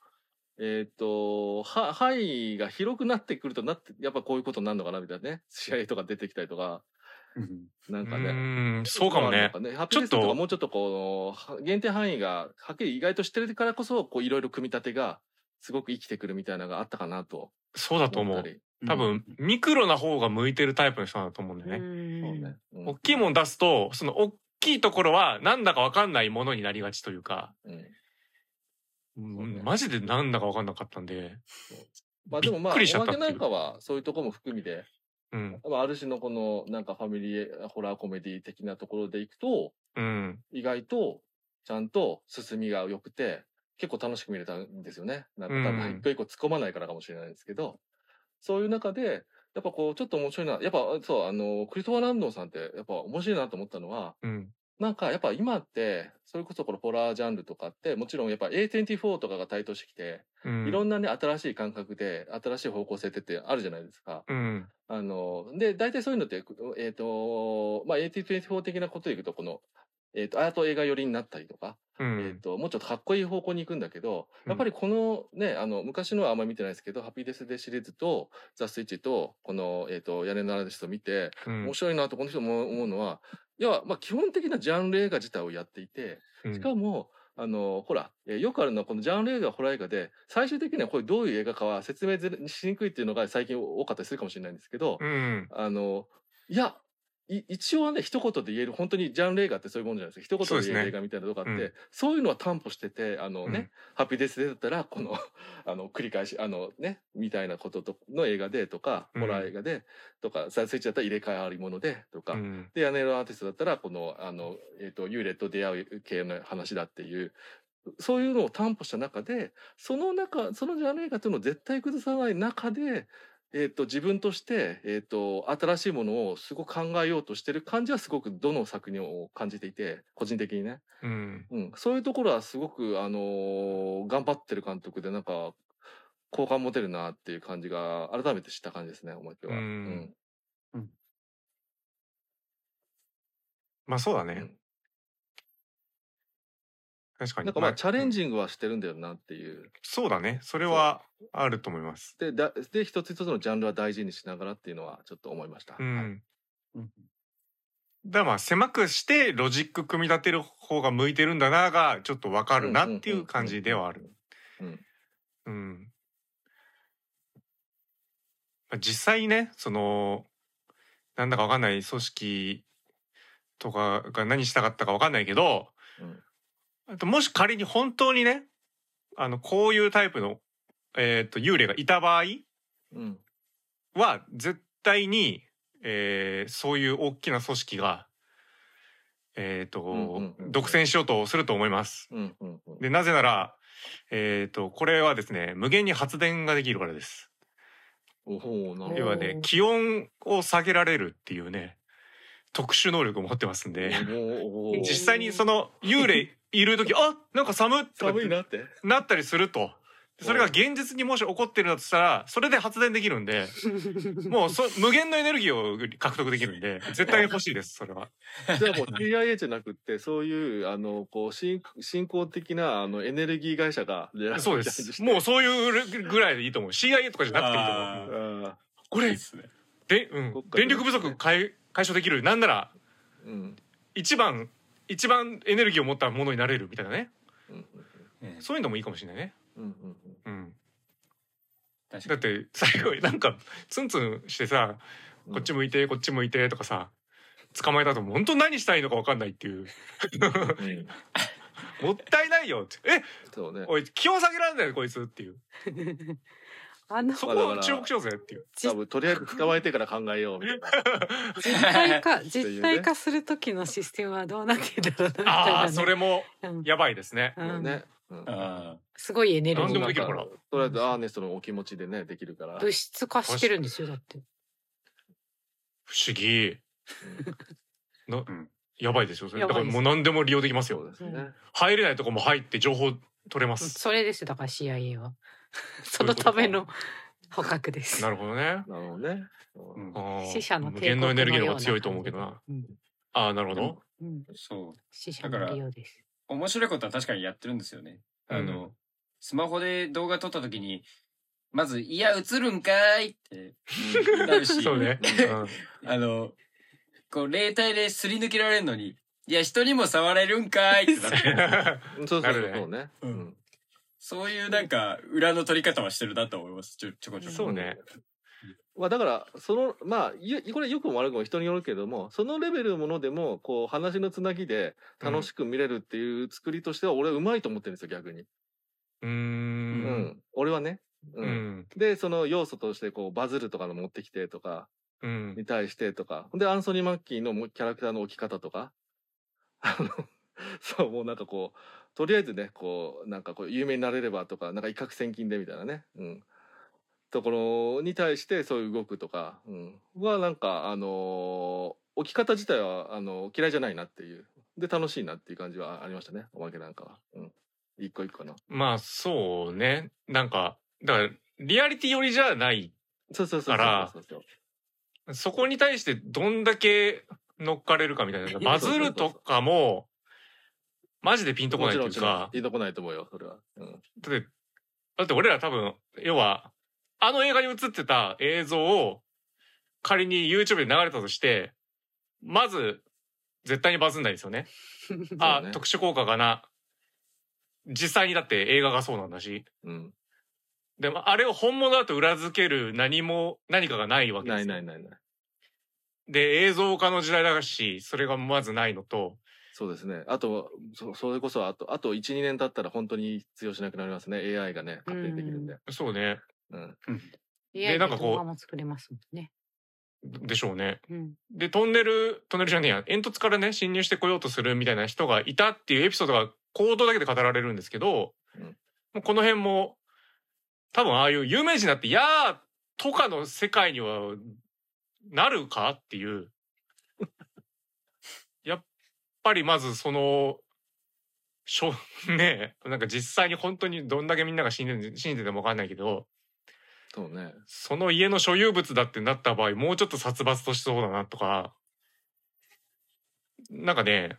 えっ、と、は、範囲が広くなってくるとなって、やっぱこういうことになるのかなみたいなね。試合とか出てきたりとか、うん <laughs> なんかうね。んそうかもね。なんハッピーデスちょっと。もうちょっとこう、は限定範囲がはっきり意外としてるからこそ、こういろいろ組み立てがすごく生きてくるみたいなのがあったかなとそうだと思う。多分、ミクロな方が向いてるタイプの人だと思うんだよね。大きいもん出すと、その大きいところはなんだかわかんないものになりがちというか、うん。うんマジでなんだかわかんなかったんで、まあでもまあ、びっくりしちゃおまけなんかはそういうところも含みで、うん。まあある種のこのなんかファミリーホラーコメディ的なところでいくと、うん。意外とちゃんと進みが良くて、結構楽しく見れたんですよね。なんか多うん分一個一個突っ込まないからかもしれないですけど、そういう中で、やっぱこう、ちょっと面白いな。やっぱ、そう、あの、クリストファー・ランドンさんって、やっぱ面白いなと思ったのは、うん。なんかやっぱ今って、それこそこのホラージャンルとかって、もちろんやっぱ A24 とかが台頭してきて、うん。いろんなね、新しい感覚で、新しい方向性ってってあるじゃないですか。うん。あの、で、大体そういうのって、えっ、と、まあ、AT24 的なことでいくと、この、えっ、と、アート映画寄りになったりとか、うえっ、ん。と、もうちょっとかっこいい方向に行くんだけど、うんやっぱりこのね、あの、昔のはあんまり見てないですけど、ハッピーデスデーシリーズと、ザ・スイッチと、この、えっ、と、屋根の話ストを見て、うん面白いなとこの人も思うのは、いや、まあ、基本的なジャンル映画自体をやっていて、しかも、あの、ほら、えーよくあるのは、このジャンル映画、ホラー映画で、最終的にはこれどういう映画かは説明しにくいっていうのが最近多かったりするかもしれないんですけど、うん。あの、いや、い一応はね、一言で言える、本当にジャンル映画ってそういうもんじゃないですか。一言で言える映画みたいなとこあって、そううんいうのは担保してて、あのね、うんハッピーデスデーだったら、この、<laughs> あの、繰り返し、あのね、みたいなこととの映画でとか、うんホラー映画でとか、サイスイッチだったら入れ替わりものでとか、うん。で、屋根のアーティストだったら、この、あの、えっ、と、幽霊と出会う系の話だっていう、そういうのを担保した中で、その中、そのジャンル映画というのを絶対崩さない中で、えっ、と、自分として、えっ、と、新しいものをすごく考えようとしてる感じはすごくどの作品を感じていて、個人的にね。うん。うん。そういうところはすごく、あのー頑張ってる監督で、なんか、好感持てるなっていう感じが、改めて知った感じですね、思いては。うんうんまあそうだねうん。確かに。なんかまあ、チャレンジ。ジングはしてるんだよなっていう。そうだね。それはあると思います。で、だで、一つ一つのジャンルは大事にしながらっていうのはちょっと思いました。うはいん。だからまあ狭くしてロジック組み立てる方が向いてるんだながちょっとわかるなっていう感じではある。うん。うん。まあ実際ね、その、なんだかわかんない組織とかが何したかったかわかんないけど、うんもし仮に本当にね、あの、こういうタイプの、えっ、と、幽霊がいた場合うん。は、絶対に、えーそういう大きな組織が、えっ、と、んうんうん独占しようとすると思います。うん。うん。うん。で、なぜなら、えっ、と、これはですね、無限に発電ができるからです。要はね、気温を下げられるっていうね、特殊能力を持ってますんで、実際にその幽霊いる時、あなんか寒っ寒いなって。なったりすると。それが現実にもし起こってるんだとしたら、それで発電できるんで、もうそ無限のエネルギーを獲得できるんで、絶対に欲しいです、それは。じゃあもう CIA じゃなくって、そういう、あの、こう、進進行的な、あの、エネルギー会社が、そうです。もうそういうぐらいでいいと思う。CIA とかじゃなくていいと思あう。あこれうん電力不足解解消できる。なんなら、ーうん。一番、一番エネルギーを持ったものになれるみたいなね。うん。うんそういうのもいいかもしれないね。うん。うん。だって、最後になんか、ツンツンしてさ、うんこっち向いて、こっち向いてとかさ、捕まえたと本当何したらいいのか分かんないっていう。うん。<laughs> もったいないよって。え、そうね。おい、気温下げられないよ、こいつっていう。<laughs> あのそこを注目しようぜっていう。多分、とりあえず捕まえてから考えよう、みたいな。<laughs> 実体化 <laughs> 実体化する時のシステムはどうなってんだろうなみたいなねああ、それもうんやばいですね。うんね。うん。あすごいエネルなんギーでもできるからとりあえず、アーネストのお気持ちでね、できるから。物質化してるんですよだって不思議。な、んやばいですよ。それだからもう何でも利用できますよ。そうですね。入れないとこも入って情報取れます。それですだから CIA は <laughs> そのための捕獲ですなるほどね。なるほどね。うん死者の無限のエネルギーの方が強いと思うけどな。うんああ、なるほど。うんそう。死者の利用です面白いことは確かにやってるんですよね。あの、スマホで動画撮った時に、まず、いや、映るんかーいって <laughs> なるし、そうね。<laughs> あの、こう、霊体ですり抜けられるのに、いや、人にも触れるんかーいってなって、そうそうそうねそうん。そういうなんか、裏の取り方はしてるなと思います。ちょ、ちょこちょこ。そうね。まあだから、その、まあ、ゆこれよくも悪くも人によるけども、そのレベルのものでも、こう、話のつなぎで楽しく見れるっていう作りとしては、俺はうまいと思ってるんですよ、逆に。うー。うんん。俺はね。ううん。ん。で、その要素として、こう、バズるとかの持ってきてとか、うん。に対してとか。で、アンソニー・マッキーのもキャラクターの置き方とか。あの、そう、もうなんかこう、とりあえずね、こう、なんかこう、有名になれればとか、なんか一攫千金でみたいなね。うん。ところに対してそういう動くとか、うん。はなんか、あのー置き方自体は、あの嫌いじゃないなっていう。で、楽しいなっていう感じはありましたね。おまけなんかは。うん。一個一個の。まあ、そうね。なんか、だから、リアリティ寄りじゃない。からそうそう。そこに対してどんだけ乗っかれるかみたいな。バズるとかも、マジでピンとこないというか。ピンとこないと思うよ、それは。うん。だって、だって俺ら多分、要は、あの映画に映ってた映像を仮に YouTube で流れたとして、まず、絶対にバズんないですよね。<laughs> ね特殊効果かな。実際にだって映画がそうなんだし。うん。でも、あれを本物だと裏付ける何も、何かがないわけですよ。ないないないない。で、映像化の時代だし、それがまずないのと、そうですね。あと、そそれこそ、あと、あと1、2年経ったら本当に通用しなくなりますね。AI がね、勝手にできるんで。そうね。うん。いや、なんかこう動画も作れますもんね。でしょうね。うん。で、トンネル、トンネルじゃねえや、煙突からね、侵入してこようとするみたいな人がいたっていうエピソードがコードだけで語られるんですけど、うんもうこの辺も、多分ああいう有名人だって、やーとかの世界にはなるかっていう。やっぱりまずその、しょ、<laughs> ねえ、なんか実際に本当にどんだけみんなが信じて信じててもわかんないけど、そうね。その家の所有物だってなった場合、もうちょっと殺伐としそうだなとか、なんかね、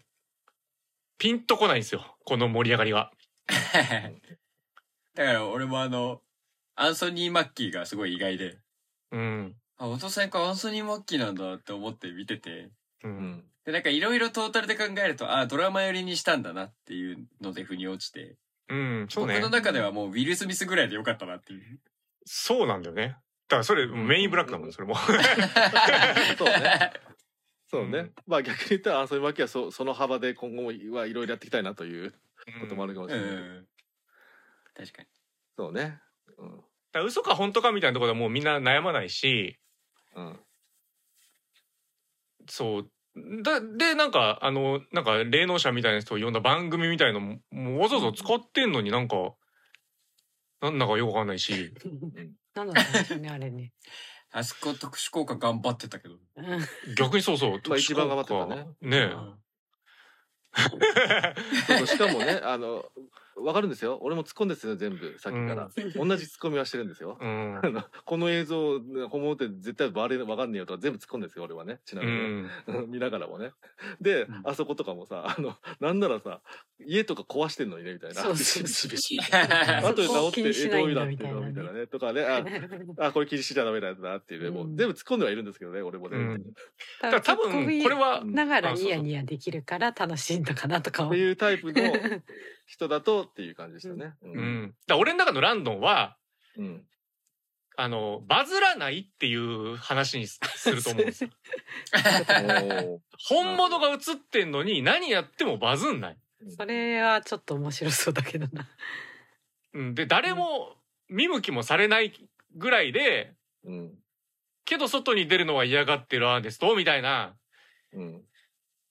ピンとこないんですよ。この盛り上がりは。<laughs> だから俺もあの、アンソニー・マッキーがすごい意外で、うん。あ、お父さんかアンソニー・マッキーなんだって思って見てて、う。うんん。で、なんかいろいろトータルで考えると、あ、ドラマ寄りにしたんだなっていうので腑に落ちて、うん。そうね僕の。中ではもうウィル・スミスぐらいでよかったなっていう。そうなんだよね。だからそれ、メインブラックだもん、それも。<laughs> そうね。そうね。うんまあ逆に言ったら、アンソニー・マッキーはそその幅で今後もはいろいろやっていきたいなということもあるかもしうれない。ん。確かに。そうね。うん。だから嘘か本当かみたいなところでもうみんな悩まないし、うん。そう。だで、なんか、あの、なんか、霊能者みたいな人を呼んだ番組みたいのも、もうわざわざ使ってんのになんか、なんだかよくわかんないし。なんだろうねね、あれね。<laughs> あそこ特殊効果頑張ってたけど。うん逆にそうそう。<laughs> まあ一番頑張ってたねねそうそうしかもね、あの、わかるんですよ。俺も突っ込んですよ、全部、さっきから。同じ突っ込みはしてるんですよ。え。うん。あのこの映像、本物って絶対バレわかんねえよとか全部突っ込んですよ、俺はね。ちなうみにね。ん。<laughs> 見ながらもね。で、うんあそことかもさ、あの、なんならさ、家とか壊してんのにね、みたいな。そうそうビシビシあ後で直って、え、どういうんだだっていうのみたいなね。とかね、あ、<laughs> あ、これ気にしちゃダメなやつだっていうね。もううん全部突っ込んではいるんですけどね、俺もね。うんっだから多分、これは、ながらニヤニヤできるから楽しいのかなとか思う。ていうタイプの人だとっていう感じでしたね。うう。ん。だから俺の中のランドンは、うん。あの、バズらないっていう話にすすると思うんですよ。<laughs> 本物が映ってんのに何やってもバズんない。それはちょっと面白そうだけどな。うん。で、誰も見向きもされないぐらいで、うん。けど外に出るのは嫌がってるアーネストみたいなうん。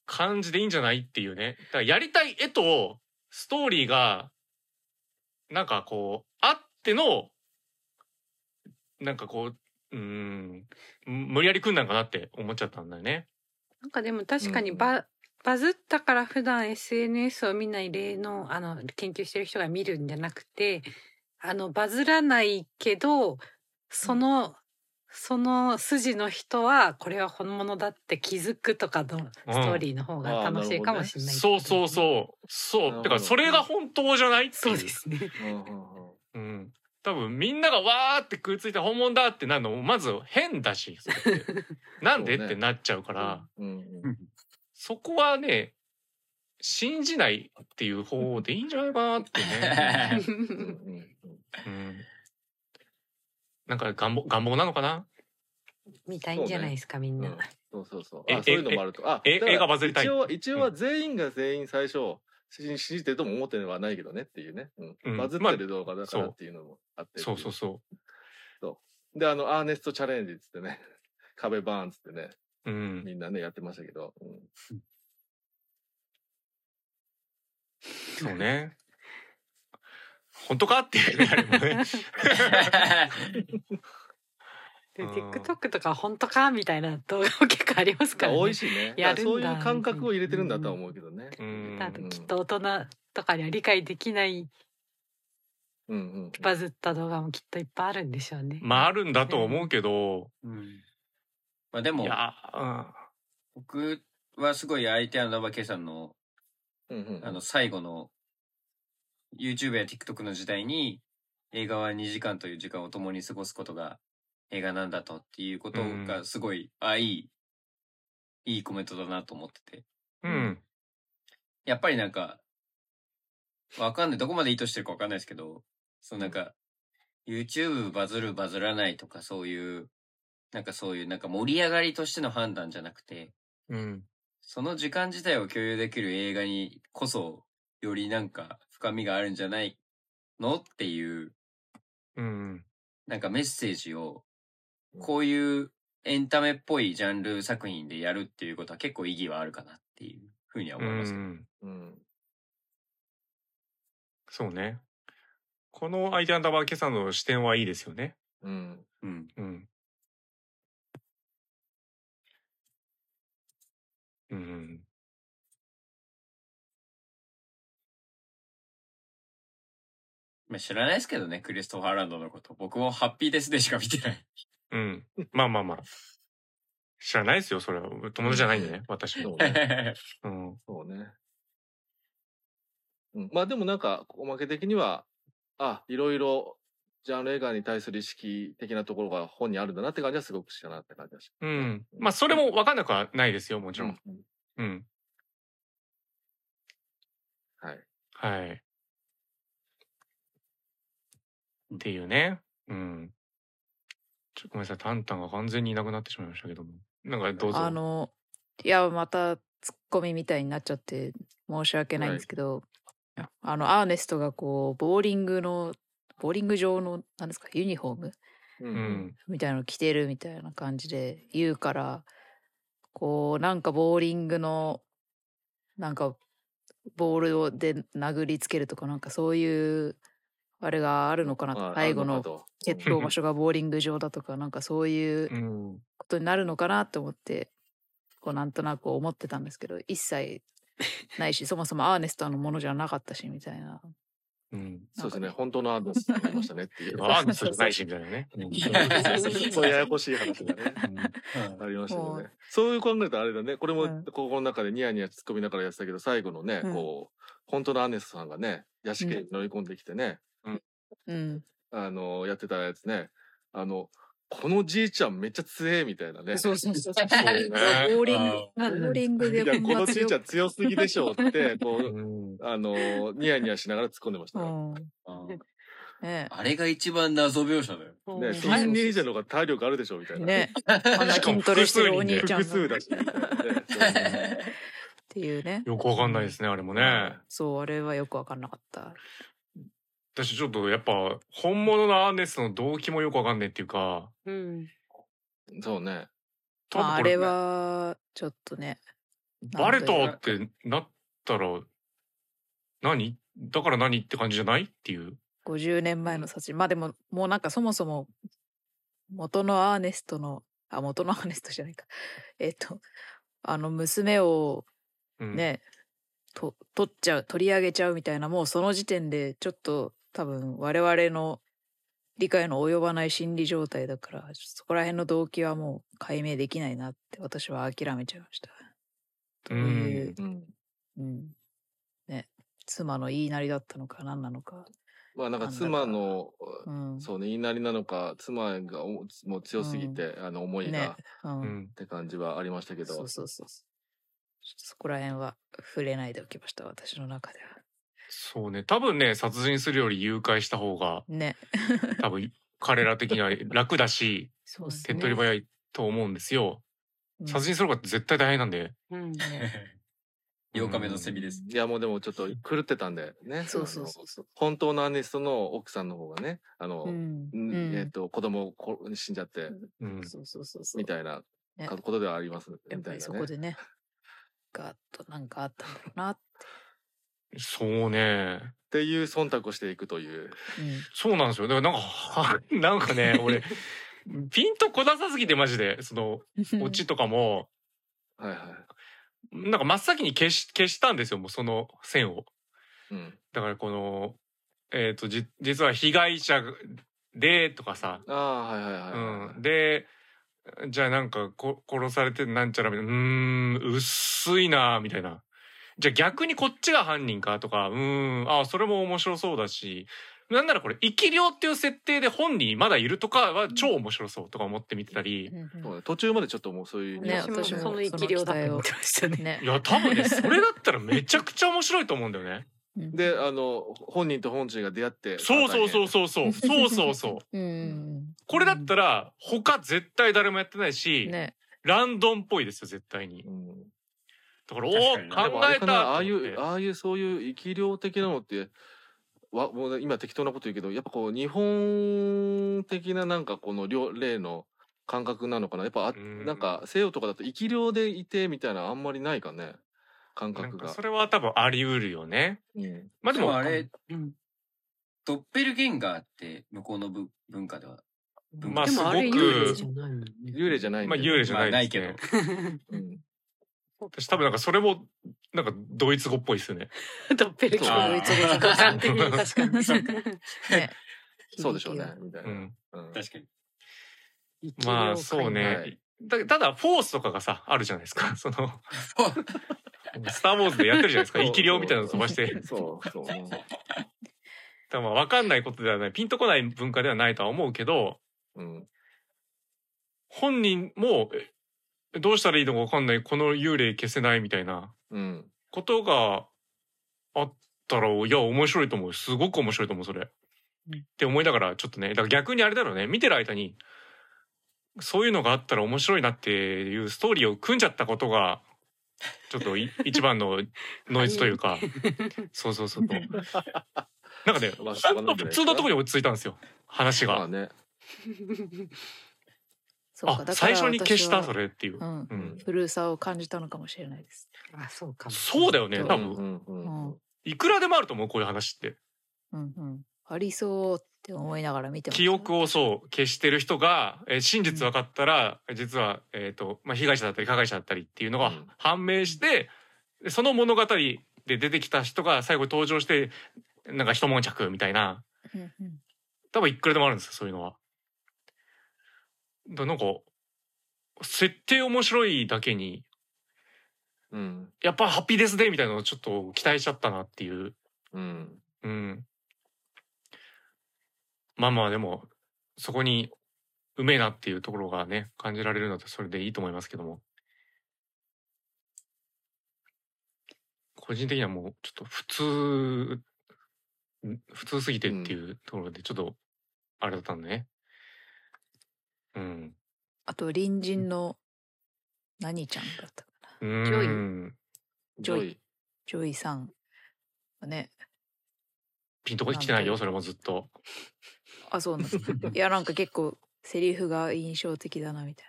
感じでいいんじゃないっていうね。だからやりたい絵とストーリーが、なんかこう、あっての、なんかこう、うーん、無理やり組んだんかなって思っちゃったんだよね。なんかでも確かにバ,、バズったから普段 SNS を見ない例のあの研究してる人が見るんじゃなくてあのバズらないけどその、その筋の人はこれは本物だって気づくとかのストーリーの方が楽しいかもしれない、そうそうそう。そう。なるほどだからそれが本当じゃないっていう。そうですね。うん。うんうん多分みんながわーって食いついて本物だってなるのもまず変だし <laughs> なんでそうねってなっちゃうから。うんうんそこはね信じないっていう方でいいんじゃないかなってね、うんうんうん、なんか願望願望なのかな？見たいんじゃないですか、みんな。うんそうそうそう。えあ、そういうのもあると。あ、映画バズりたい一応、一応は全員が全員最初、信信じてるとも思ってるのはないけどねっていうね。ううんん。バズってる動画だからまあっていうのもあって。そうそうそで、あの、アーネストチャレンジっつってね、<laughs> 壁バーンっつってね、ううんみんなね、やってましたけど。うんそうね本当か？っていうねあれもねでうん TikTok とか本当か？みたいな動画も結構ありますからね。多いしね。やるんだそういう感覚を入れてるんだとは思うけどね。うんあときっと大人とかには理解できないうんうん。バズった動画もきっといっぱいあるんでしょうね。まああるんだと思うけど、うんまあでもいや、僕はすごい相手はナバケさんのうんうんあの最後の YouTube や TikTok の時代に映画は2時間という時間を共に過ごすことが映画なんだとっていうことがすごい、あ、いい、いいコメントだなと思ってて。うん、うん、やっぱりなんか、わかんない。どこまで意図してるかわかんないですけど、そうなんか、YouTube バズるバズらないとかそういう、なんかそういうなんか盛り上がりとしての判断じゃなくて、うん、その時間自体を共有できる映画にこそ、よりなんか深みがあるんじゃないの？っていう、うん、なんかメッセージを、こういうエンタメっぽいジャンル作品でやるっていうことは結構意義はあるかなっていうふうには思いますけど。うんうん。そうね。このアイデアンダーバー今朝の視点はいいですよね。うん。うん。うんうんまあ、知らないですけどね、クリストファーランドのこと。僕もハッピーですでしか見てない。うんまあまあまあ知らないですよそれは友達じゃないんでね <laughs> 私も、そうね。<laughs> うん、そうね。うん、まあでもなんか、おまけ的には、あ、いろいろ、ジャンル映画に対する意識的なところが本にあるんだなって感じはすごくしたなって感じがしうん、まあそれも分かんなくはないですよもちろん、うんうん、はい。はい。っていうね。うん。ちょっとごめんなさい、タンタンが完全にいなくなってしまいましたけども。なんかどうぞ。あの、いや、またツッコミみたいになっちゃって申し訳ないんですけど、あの、アーネストがこう、ボーリングの、ボーリング場の、なんですか、ユニフォームうう。ん。みたいなの着てるみたいな感じで言うから、こう、なんかボーリングの、なんか、ボールをで殴りつけるとか、なんかそういう、あれがあるのかなとあ最後の決闘場所がボーリング場だとか、なんかそういううん。ことになるのかなと思って、こうなんとなく思ってたんですけど、一切ないし、そもそもアーネストのものじゃなかったし、みたいな。うん。そうですね。本当のアーネストになりましたねっていう。ああ、そうじゃないし、みたいなね。そうややこしい話がね。ありましたよね。そういう考えるとあれだね。これもうんここの中でニヤニヤ突っ込みながらやってたけど、最後のね、うんこう、本当のアーネストさんがね、屋敷に乗り込んできてね、うん。あの、やってたやつね、あの、このじいちゃんめっちゃ強えみたいなね。そうそうそう。ボ <laughs> そうねーリング、あボーリングでいや、このじいちゃん強すぎでしょうって、こう、うん。あの、ニヤニヤしながら突っ込んでました。あ <laughs> ねあれが一番謎描写だよ。ね、3人以上の方が体力あるでしょうみたいな。ね。あんな筋トレしてるお兄ちゃん複数だし、みたいなね。そうね <laughs> ていうね。よくわかんないですね、あれもね。そう、あれはよくわかんなかった。私ちょっとやっぱ、本物のアーネストの動機もよくわかんないっていうか、うん。そうね。まあ、あれは、ちょっとね。バレたってなったら、何？だから何って感じじゃないっていう。50年前の殺人。まあでも、もうなんかそもそも、元のアーネストの、あ、元のアーネストじゃないか。<laughs> えっと、あの、娘をうん、ね、と、取っちゃう、取り上げちゃうみたいな、もうその時点で、ちょっと、多分、我々の理解の及ばない心理状態だから、そこら辺の動機はもう解明できないなって、私は諦めちゃいました。どういう、うん。うん。ね、妻の言いなりだったのか何なのか。まあなんか妻のうん。そうね言いなりなのか妻がおもう強すぎて、あの思いが、ね。う。うんんって感じはありましたけどそうそうそうそこら辺は触れないでおきました、私の中では。そうね多分ね殺人するより誘拐した方がね。<laughs> <laughs> 多分彼ら的には楽だしそうです手っ取り早いと思うんですよ。うん殺人する方が絶対大変なんで。うんね <laughs> 8日目のセミです。いやもうでもちょっと狂ってたんでねそうそうそうそう。本当のアネストの奥さんの方がねあの、うん。えっ、と子供こ死んじゃってうん、そうそうそうそう。みたいなねことではありますやっぱりみたいなねそこでね、ガーッとなんかあったんだろうなって。そうね。っていう忖度をしていくというそうなんですよ。だからなんかは、<laughs> なんかね、俺、ピンとこなさすぎてマジで、その、うん。オチとかも、はいはいなんか真っ先に消し、消したんですよ、もうその線を。うんだからこの、えっ、と、じ、実は被害者で、とかさ、ああはいはいはいはい、うん。で、じゃあなんかこ殺されてなんちゃらみたいな、うーん、薄いな、みたいな。じゃあ逆にこっちが犯人かとか、うーん、あそれも面白そうだし、なんならこれ、生き量っていう設定で本人まだいるとかは超面白そうとか思って見てたり、うんうんそうね途中までちょっともうそういうね私もその生き量だと思ってましたね。ねい。や、多分ね、それだったらめちゃくちゃ面白いと思うんだよね。であの本人と本人が出会ってそうそうそうそうそう。そうそうそう。<laughs> うんうんこれだったら、他絶対誰もやってないし、うん。ね。ランドンっぽいですよ、絶対に。うんだから、お考えたあああいうああいうそういう生き量的なのってわもう今適当なこと言うけどやっぱこう日本的ななんかこの量例の感覚なのかな。やっぱあうん。なんか西洋とかだと生き量でいてみたいなあんまりないかね感覚が。かそれは多分あり得るよね。うん。まあでも、でもあれ、うん。ドッペルゲンガーって向こうの文文化では。まあすごでもあれ幽霊くじゃない。幽霊じゃないんまあで幽霊じゃないないけねど。<laughs> うん私多分なんかそれも、なんかドイツ語っぽいですよね。<laughs> ドッペルゲンガードイツ語五感的に確かに。ね。そうでしょうねみたいうな、ん。うん確かに。まあそうはねい。だただ、フォースとかがさ、あるじゃないですか。<laughs> その、スター・ウォーズでやってるじゃないですか。生き量みたいなの飛ばして。そうそう、うんだからまあ分かんないことではない。ピンとこない文化ではないとは思うけど、うん、本人も、えどうしたらいいのか分かんない。この幽霊消せないみたいなうん、ことがあったら、いや、面白いと思う。すごく面白いと思う、それ。うんって思いながら、ちょっとね、だから逆にあれだろうね。見てる間に、そういうのがあったら面白いなっていうストーリーを組んじゃったことが、ちょっとい一番のノイズというか、<laughs> そうそうそう。<laughs> なんかね、まあしょうがないんじゃないですかほんと普通のところに落ち着いたんですよ。話が。まあねそうかあ、最初に消したそれっていう。うん。うん。古さを感じたのかもしれないです。あ、そうかも。そうだよね、うん多分。うんうんうんうんいくらでもあると思う、こういう話って。うんうん。ありそうって思いながら見てました記憶をそう消してる人が、えー真実分かったら、実は、えっ、と、まあ、被害者だったり加害者だったりっていうのがうん判明して、でその物語で出てきた人が最後に登場して、なんか一悶着みたいな、うんうん多分いくらでもあるんですよ、そういうのは。だなんか、設定面白いだけに、うんやっぱハッピーデスデーみたいなのをちょっと期待しちゃったなっていう。うんうん。まあまあでも、そこにうめえなっていうところがね、感じられるのでそれでいいと思いますけども。個人的にはもうちょっと普通、ん普通すぎてっていうところでちょっと、あれだったんでね。うん。あと隣人の何ちゃんだったかな。うジョイ。ん。ジョイ。ジョイさんがね。ピンとこ来てないよ、それもずっと。あそうなんです <laughs> いやなんか結構セリフが印象的だなみたい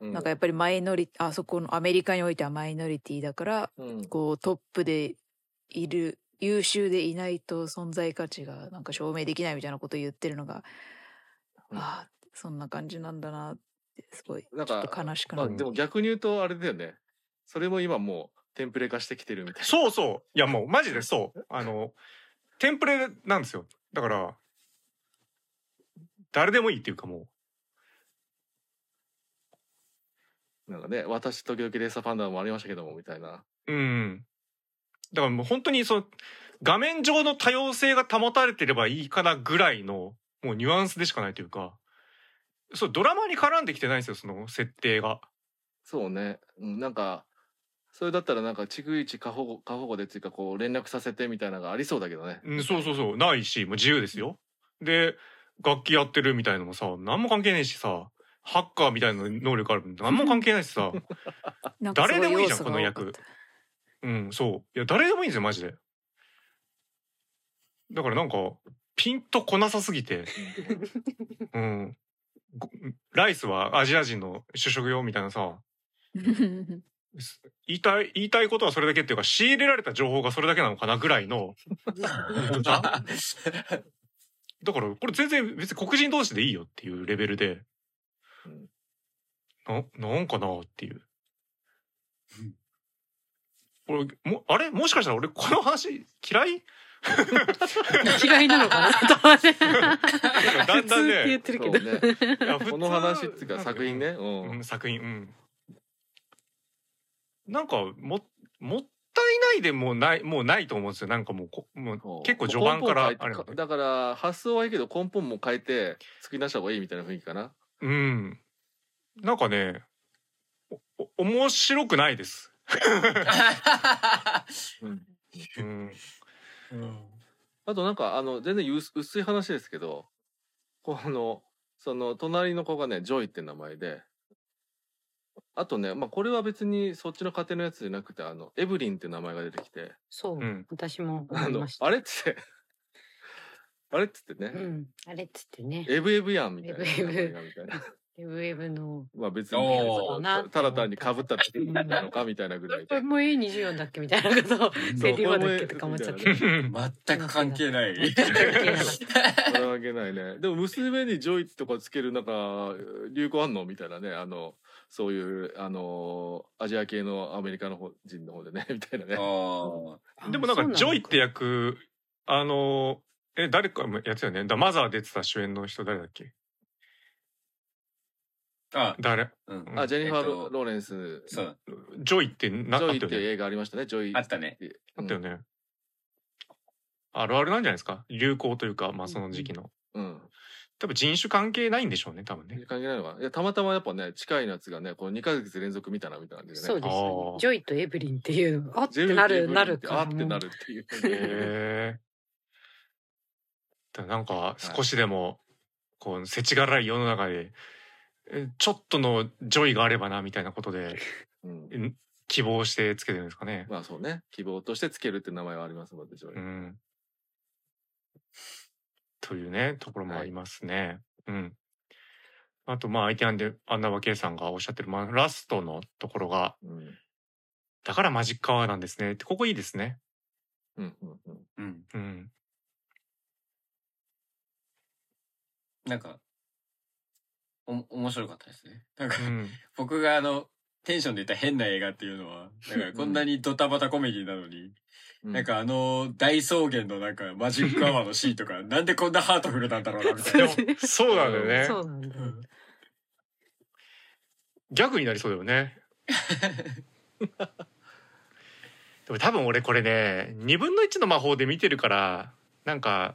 うん。ななんかやっぱりマイノリあそこのアメリカにおいてはマイノリティだからうん。こうトップでいる優秀でいないと存在価値がなんか証明できないみたいなことを言ってるのが、うん。ああそんな感じなんだなってすごいなんかちょっと悲しくまあなる、でも逆に言うとあれだよねそれも今もうテンプレ化してきてるみたいなそうそう。いやもうマジでそう。あの、テンプレなんですよ。だから、誰でもいいっていうかもなんかね私時々レーサーパンダもありましたけどもみたいなう。うん。だからもう本当にその、画面上の多様性が保たれてればいいかなぐらいのもうニュアンスでしかないというかそうドラマに絡んできてないんですよその設定が。そうね、うん、なんかそれだったらなんか逐一過保護過保護でっていうかこう連絡させてみたいなのがありそうだけどね。うん、そうそうそう。ないしもう自由ですよ。で楽器やってるみたいのもさ何も関係ねえしさハッカーみたいな能力ある何も関係ないしさ。<laughs> 誰でもいいじゃんこのった。うんそう。いや誰でもいいんですよマジで。だからなんかピンとこなさすぎて、うん、ごライスはアジア人の主食用みたいなさ。言いたい言いたいことはそれだけっていうか仕入れられた情報がそれだけなのかなぐらいの。<laughs> だからこれ全然別に黒人同士でいいよっていうレベルで、ななんかなっていう。俺もあれ？もしかしたら俺この話嫌い？<laughs> 嫌いなのかな？と思って。なんかだんだん普通って言っねてるけど。この話っていうか作品ね。う。うん。ん、作品。うん。なんかももったいないでもうないもうないと思うんですよ。なんかもうこもう結構序盤からあれなんでだから発想はいいけど根本も変えて作り出した方がいいみたいな雰囲気かな。うん。なんかねおお面白くないです、<laughs> うん、あとなんかあの全然薄薄い話ですけど、このその隣の子がねジョイって名前で、あとねまあこれは別にそっちの家庭のやつじゃなくてあのエブリンって名前が出てきて、そう、うん私も思あのいました。あれっつってあれっつってね、うん、あれっつってね。エブエブやんみたいなエブエブ名前がみたいな。ウェブの。まあ別にただ単に被っただけなのかみたいなぐらいで。これも A24 だっけみたいなことを、そうベリーワだっけとか思っちゃって。全く関係ない。<laughs> 関係ないね。でも娘にジョイとかつけるなんか流行あんのみたいなね。あのそういうあのアジア系のアメリカの方人の方でねみたいなね。でもなんかジョイって役あのえ誰かもやってたよねだマザー出てた主演の人誰だっけ？あ。あ、誰？うん。あジェニファー・えっとロローレンス。ジそう。ジョイってなあっョイったていうよね映画ありましたね。ジョイ。あったね。あったよね、あるあるなんじゃないですか？流行というかまあその時期のうん。多分人種関係ないんでしょうね多分ね関係ないのかな？いやたまたまやっぱね近いやつがねこの2ヶ月連続見たなみたいな感じでね。そうですね。ジョイとエブリンっていうの、あっジェミてなる、エブリンなるかってあってなるっていう。へえなんか少しでもこう世知辛い世の中でえちょっとのジョイがあればなみたいなことで <laughs> うん。え希望してつけてるんですかね。まあそうね希望としてつけるって名前はありますのでジョイ。うん、というねところもありますね。うん、あとまあ相手なんでアンナバケイさんがおっしゃってる、まあ、ラストのところがうん。だからマジックアワーなんですねってここいいですね。うんうんうん。うん。うん、なんか、お、面白かったですね。なんかう、ん、僕があの、テンションで言った変な映画っていうのは、だからこんなにドタバタコメディなのに、うんなんかあの大草原のなんかマジックアワーのシーンとか、なんでこんなハートフルなんだろうなみたいな。でもそうなんだよね。<laughs> そうなんだよ。ギャグになりそうだよね。<laughs> でも多分俺これね2分の1の魔法で見てるからなんか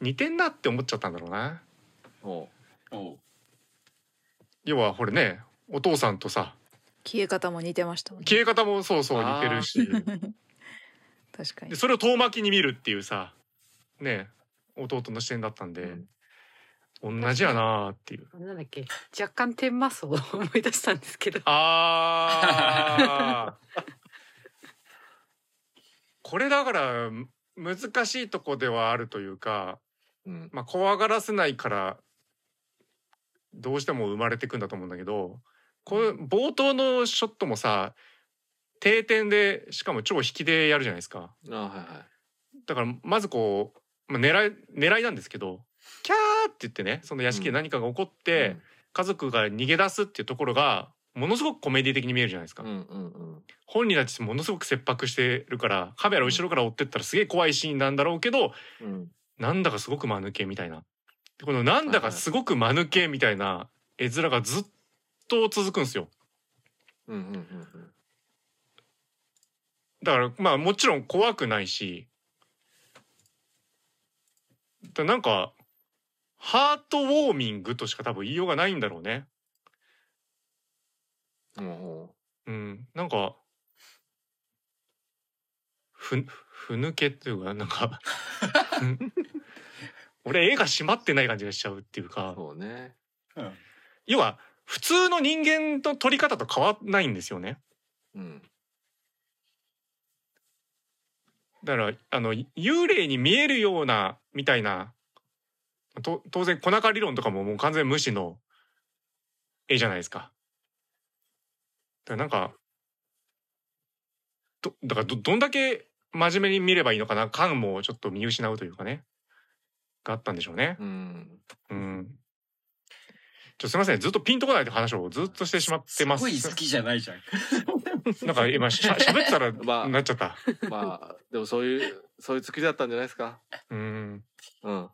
似てんなって思っちゃったんだろうな。おうおう要はこれねお父さんとさ消え方も似てましたもんね。消え方もそうそう似てるし <laughs> 確かにで。それを遠巻きに見るっていうさね弟の視点だったんで、同じやなーっていう。なんだっけ？若干天魔荘を思い出したんですけどあー <laughs> これだから難しいとこではあるというか、うん。まあ、怖がらせないからどうしても生まれてくんだと思うんだけどこれ冒頭のショットもさ定点でしかも超引きでやるじゃないですかあはいはだからまずこう、まあ、狙い狙いなんですけど「キャー!」って言ってねその屋敷で何かが起こっい。て、家族が逃げ出すっていうところがものすごくコメディ的に見えるじゃないですか。うんうんうん本人たちものすごく切迫してるからカメラ後ろから追ってったらすげえ怖いシーンなんだろうけどうんなんだかすごく間抜けみたいなこのなんだかすごく間抜けみたいな絵面がずっと続くんですよ。うんうんうんうん。だからまあもちろん怖くないしだなんかハートウォーミングとしか多分言いようがないんだろうね。もうん、なんかふふ抜けっていうかなんか <laughs> <laughs> 俺絵が締まってない感じがしちゃうっていううかそうね。うん要は普通の人間の撮り方と変わんないんですよね。うん。だからあの幽霊に見えるようなみたいなと当然小中理論とかももう完全無視の絵じゃないですか。だからなんかどだからどどんだけ真面目に見ればいいのかな感もちょっと見失うというかねがあったんでしょうね。うん。うん。ちょすみませんずっとピンとこないって話をずっとしてしまってます。すごい好きじゃないじゃん。<laughs> なんか今しゃ喋ってたら <laughs> まあなっちゃった。まあ、でもそういう、そういう月だったんじゃないですか。うん。うん。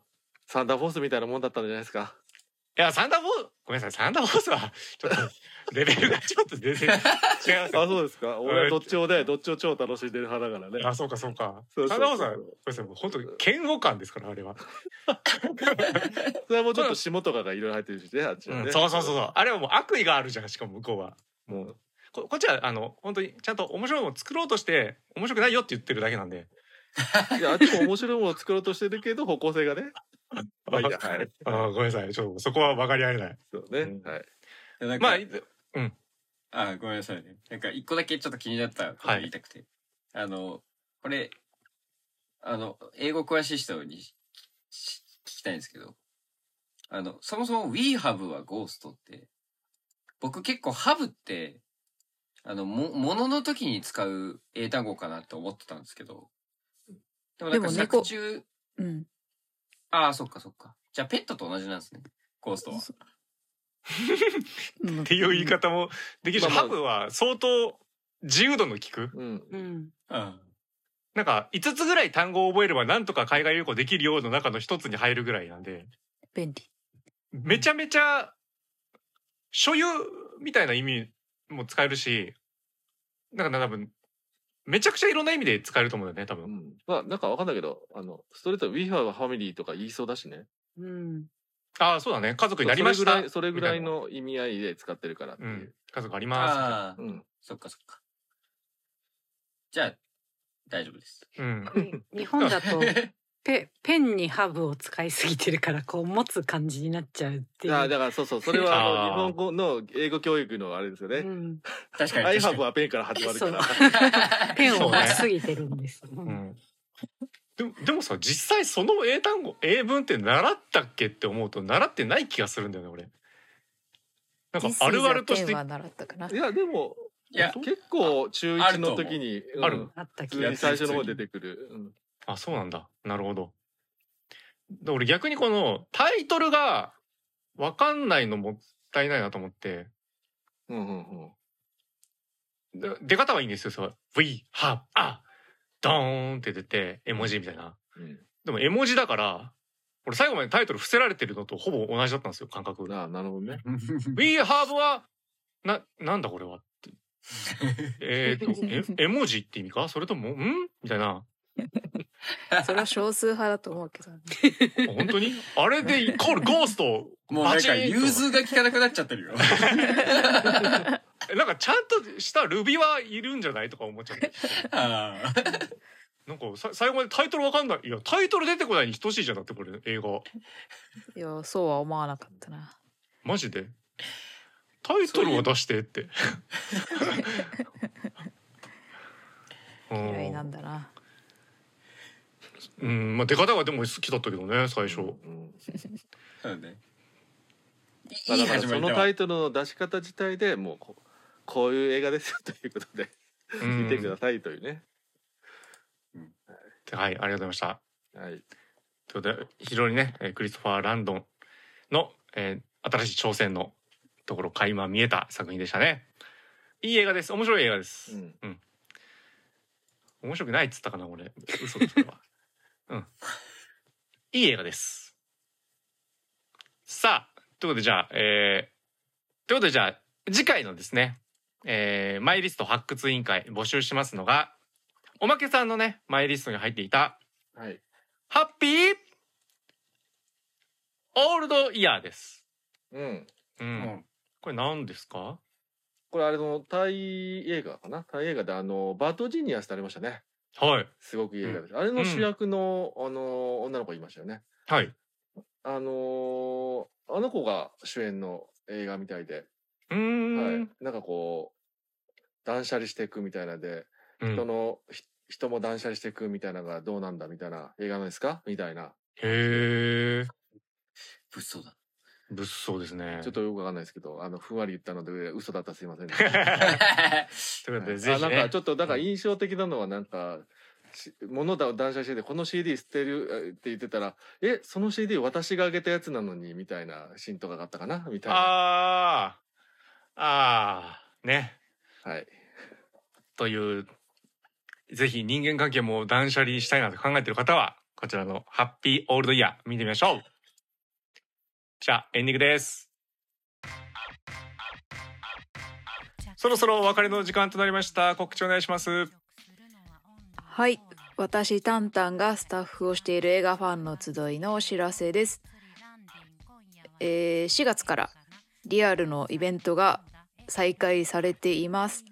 サンダーフォースみたいなもんだったんじゃないですか。いや、サンダーボーごめんなさい、サンダーボースは、ちょっと、レベルが <laughs> ちょっと全然違いますあ、よ。そうですか。俺はどっちをね、どっちを超楽しんでる派だからね。あ、そうか、そうか。そうそうサンダーボースは、ごめんなさい、もう本当嫌悪感ですから、あれは。<laughs> それはもうちょっと霜とかがいろいろ入ってるしね、あっちはね。うんそうそうそうそう。あれはもう悪意があるじゃん、しかも向こうは。もう、ここっちは、あの、本当に、ちゃんと面白いものを作ろうとして、面白くないよって言ってるだけなんで。いや、あっちも面白いものを作ろうとしてるけど、方向性がね。まあいいや、はい。<laughs> あごめんなさい、ちょっとそこは分かり合えない。そうね。うんはい。なんかまあ、あ、ごめんなさいね。なんか一個だけちょっと気になったこと言いたくて。あの、これ、あの、英語詳しい人に聞きたいんですけど、あの、そもそも We have は Ghost って、僕結構 have って、あの、も、ものの時に使う英単語かなって思ってたんですけど、でもなんか作中、うん。ああ、そっかそっか。じゃあペットと同じなんですね。ゴーストは。うんっていう言い方もできるし、まあまあハブは相当自由度の利く。うん。うん。うん。なんか5つぐらい単語を覚えればなんとか海外旅行できるようの中の一つに入るぐらいなんで、便利。めちゃめちゃ所有みたいな意味も使えるし、なんか多分、めちゃくちゃいろんな意味で使えると思うんだよね、多分。うん。まあ、なんかわかんないけど、あの、ストレート We have a family とか言いそうだしね。うん。ああ、そうだね。家族になりました。それぐらい、それぐらいの意味合いで使ってるからっていう。うん。家族あります。ああ、うん。そっかそっか。じゃあ、大丈夫です。うん。日本だとペペンにハブを使いすぎてるからこう持つ感じになっちゃうっていう。あだからそうそう、それはあの日本語の英語教育のあれですよね。うん、確かに I 確 have かはペンから始まるから。<laughs> ペンを持ちすぎてるんです。ううんん。でも、でもさ、実際その英単語、英文って習ったっけって思うと、習ってない気がするんだよね、俺。なんかあるあるとして pen は習ったかな。いや、でも、いや結構中1の時に、うんあるあった普気が通に最初の方出てくる。うんあ、そうなんだ。なるほど。で俺逆にこのタイトルがわかんないのもったいないなと思って、うんうんうん。で出方はいいんですよ。そう We have a ドーンって出て絵文字みたいな。うんでも絵文字だから、俺最後までタイトル伏せられてるのとほぼ同じだったんですよ、感覚。ああ、なるほどね。<laughs> We have は、な、なんだこれはって。えーと、<laughs> え、絵文字って意味か？それとも、ん？みたいな。<laughs> それは少数派だと思うけど。<laughs> 本当に？あれでイコールゴースト <laughs> もうなんか融通が効かなくなっちゃってるよ。えなんかちゃんとしたルビはいるんじゃないとか思っちゃって。ああなんかさ最後までタイトルわかんない。いや、タイトル出てこないに等しいじゃんだってこれ、映画。いや、そうは思わなかったな。マジで？タイトルは出してって。うん嫌いなんだな。うん、まあ出方がでも好きだったけどね、最初。うんそうね。まあいいだからその。タイトルの出し方自体でもうここういう映画ですよということでうん見てくださいというね。はい、ありがとうございました。はい。ということで、非常にね、えークリストファー・ランドンの、えー新しい挑戦のところ垣間見えた作品でしたね。いい映画です。面白い映画です。うん面白くないっつったかな、俺。嘘だ、それは。うん。いい映画です。さあ、ということで、じゃあ、えー、ということで、じゃあ、次回のですね、えー、マイリスト発掘委員会募集しますのが、おまけさんのね、マイリストに入っていた、はい。ハッピーオールドイヤーです。うん。う。うんん。これ何ですか？これあれのタイ映画かな？タイ映画であのバッドジニアスってありましたね。はい。すごくいい映画です。あれの主役の、あの女の子いましたよね。はい。あのーあの子が主演の映画みたいで、うーん。はい、なんかこう断捨離していくみたいなで、うん人のひ人も断捨離していくみたいなのがどうなんだみたいな映画なんですか？みたいなへえ。物騒だ。物騒ですね。ちょっとよくわかんないですけどあのふんわり言ったので嘘だったらすいません、ね <laughs> ということで、ぜひねあなんかち。ょっとだから印象的なのはなんか、し物だを断捨離しててこの CD 捨てるえって言ってたら「えその CD 私があげたやつなのに」みたいなシーンとかがあったかな？みたいなああ。ああ。ね。はいという、ぜひ人間関係も断捨離したいなと考えている方は、こちらのハッピーオールドイヤー見てみましょう。じゃあ、エンディングです。そろそろお別れの時間となりました。告知お願いします。はい私タンタンがスタッフをしている映画ファンの集いのお知らせです、えー4月からリアルのイベントが再開されています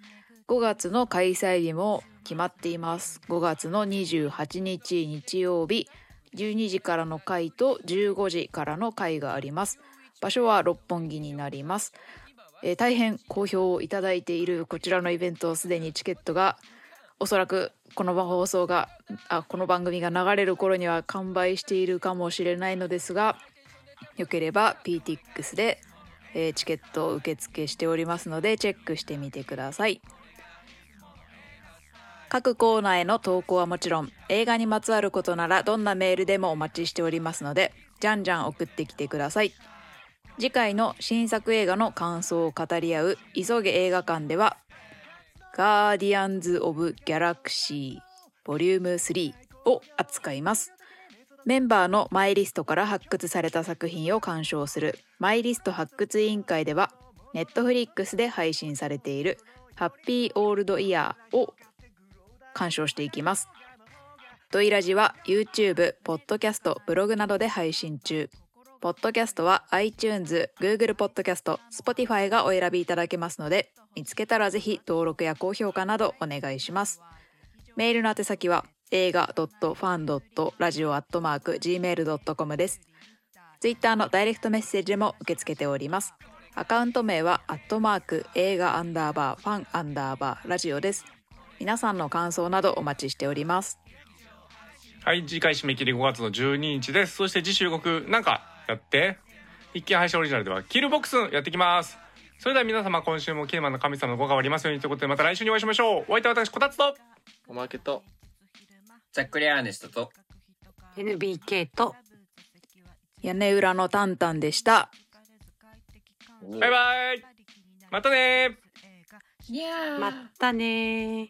5月の開催日も決まっています5月の28日日曜日12時からの会と15時からの会があります。場所は六本木になります、えー大変好評をいただいているこちらのイベントすでにチケットがおそらくこの放送があこの番組が流れる頃には完売しているかもしれないのですがよければ PTX で、えーチケットを受付しておりますのでチェックしてみてください。各コーナーへの投稿はもちろん映画にまつわることならどんなメールでもお待ちしておりますのでじゃんじゃん送ってきてください。次回の新作映画の感想を語り合う急げ映画館ではガーディアンズ・オブ・ギャラクシーボリューム3を扱います。メンバーのマイリストから発掘された作品を鑑賞するマイリスト発掘委員会ではネットフリックスで配信されているハッピーオールドイヤーを鑑賞していきますドイラジは YouTube、ポッドキャスト、ブログなどで配信中ポッドキャストは iTunes、Google ポッドキャスト、Spotify がお選びいただけますので、見つけたらぜひ登録や高評価などお願いします。メールの宛先は映画 .fan.radio.gmail.com です。Twitter のダイレクトメッセージも受け付けております。アカウント名はアットマーク映画アンダーバーファンアンダーバーラジオです。皆さんの感想などお待ちしております。はい、次回締め切り5月の12日です。そして次週告なんかやって、一見配信オリジナルではキルボックスやっていきます。それでは皆様今週もキーマンの神様のごがわりますようにということでまた来週にお会いしましょう。お相手は私、こたつと。おまけとざっくりアーネストと NBK と屋根裏のタンタンでした。バイバイ。またねまたね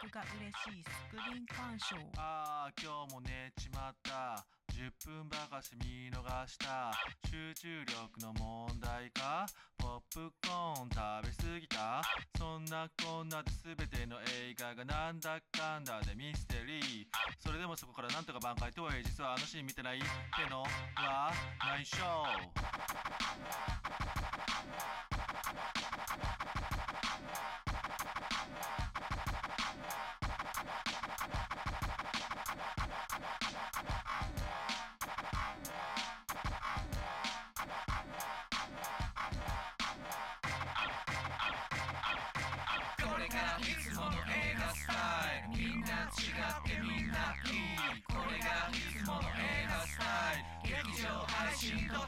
字幕が嬉しいスクリーン鑑賞。ああ今日も寝ちまった。10分ばかし見逃した。集中力の問題か。ポップコーン食べ過ぎた。そんなこんなで全ての映画がなんだかんだでミステリー。それでもそこからなんとか挽回とはいえ実はあのシーン見てないってのは内緒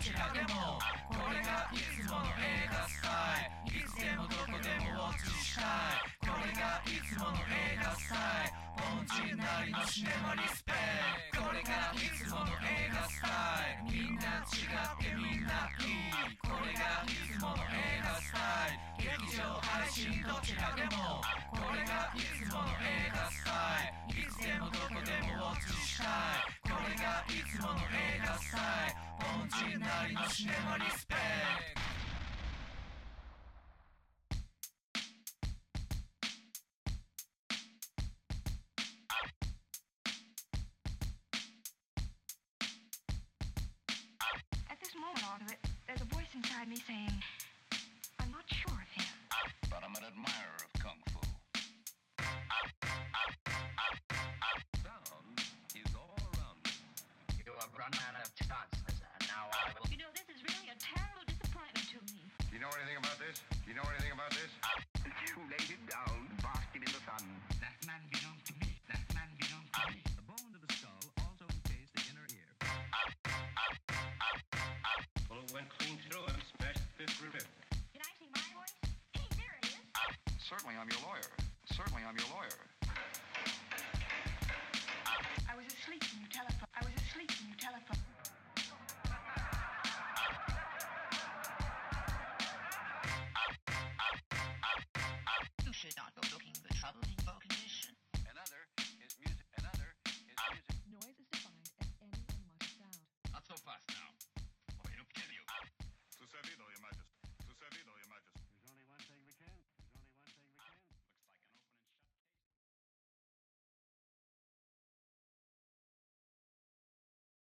ちらでもこれがいつもの映画スタイル。いつでもどこでもウォッチしたいこれがいつもの映画スタイル。凡人なりのシネマリスペクトこれがいつもの映画スタイル。みんな違ってみんないい。上配信どちらでも。これがいつもの映画スタイル。いつでもどこでもウォッチしたい。これがいつもの映画スタイル。凡人なりのシネマリスペクト。There's a voice inside me saying, an admirer of Kung Fu. Sound is all around me. You have run out of chances, and now I will. You know, this is really a terrible disappointment to me. Do You know anything about this? Do You know anything about this? You laid it down, basking in the sun. That man belongs Certainly, I'm your lawyer. Certainly, I'm your lawyer. I was asleep when you telephoned. I was asleep when you telephoned. should not go looking for trouble.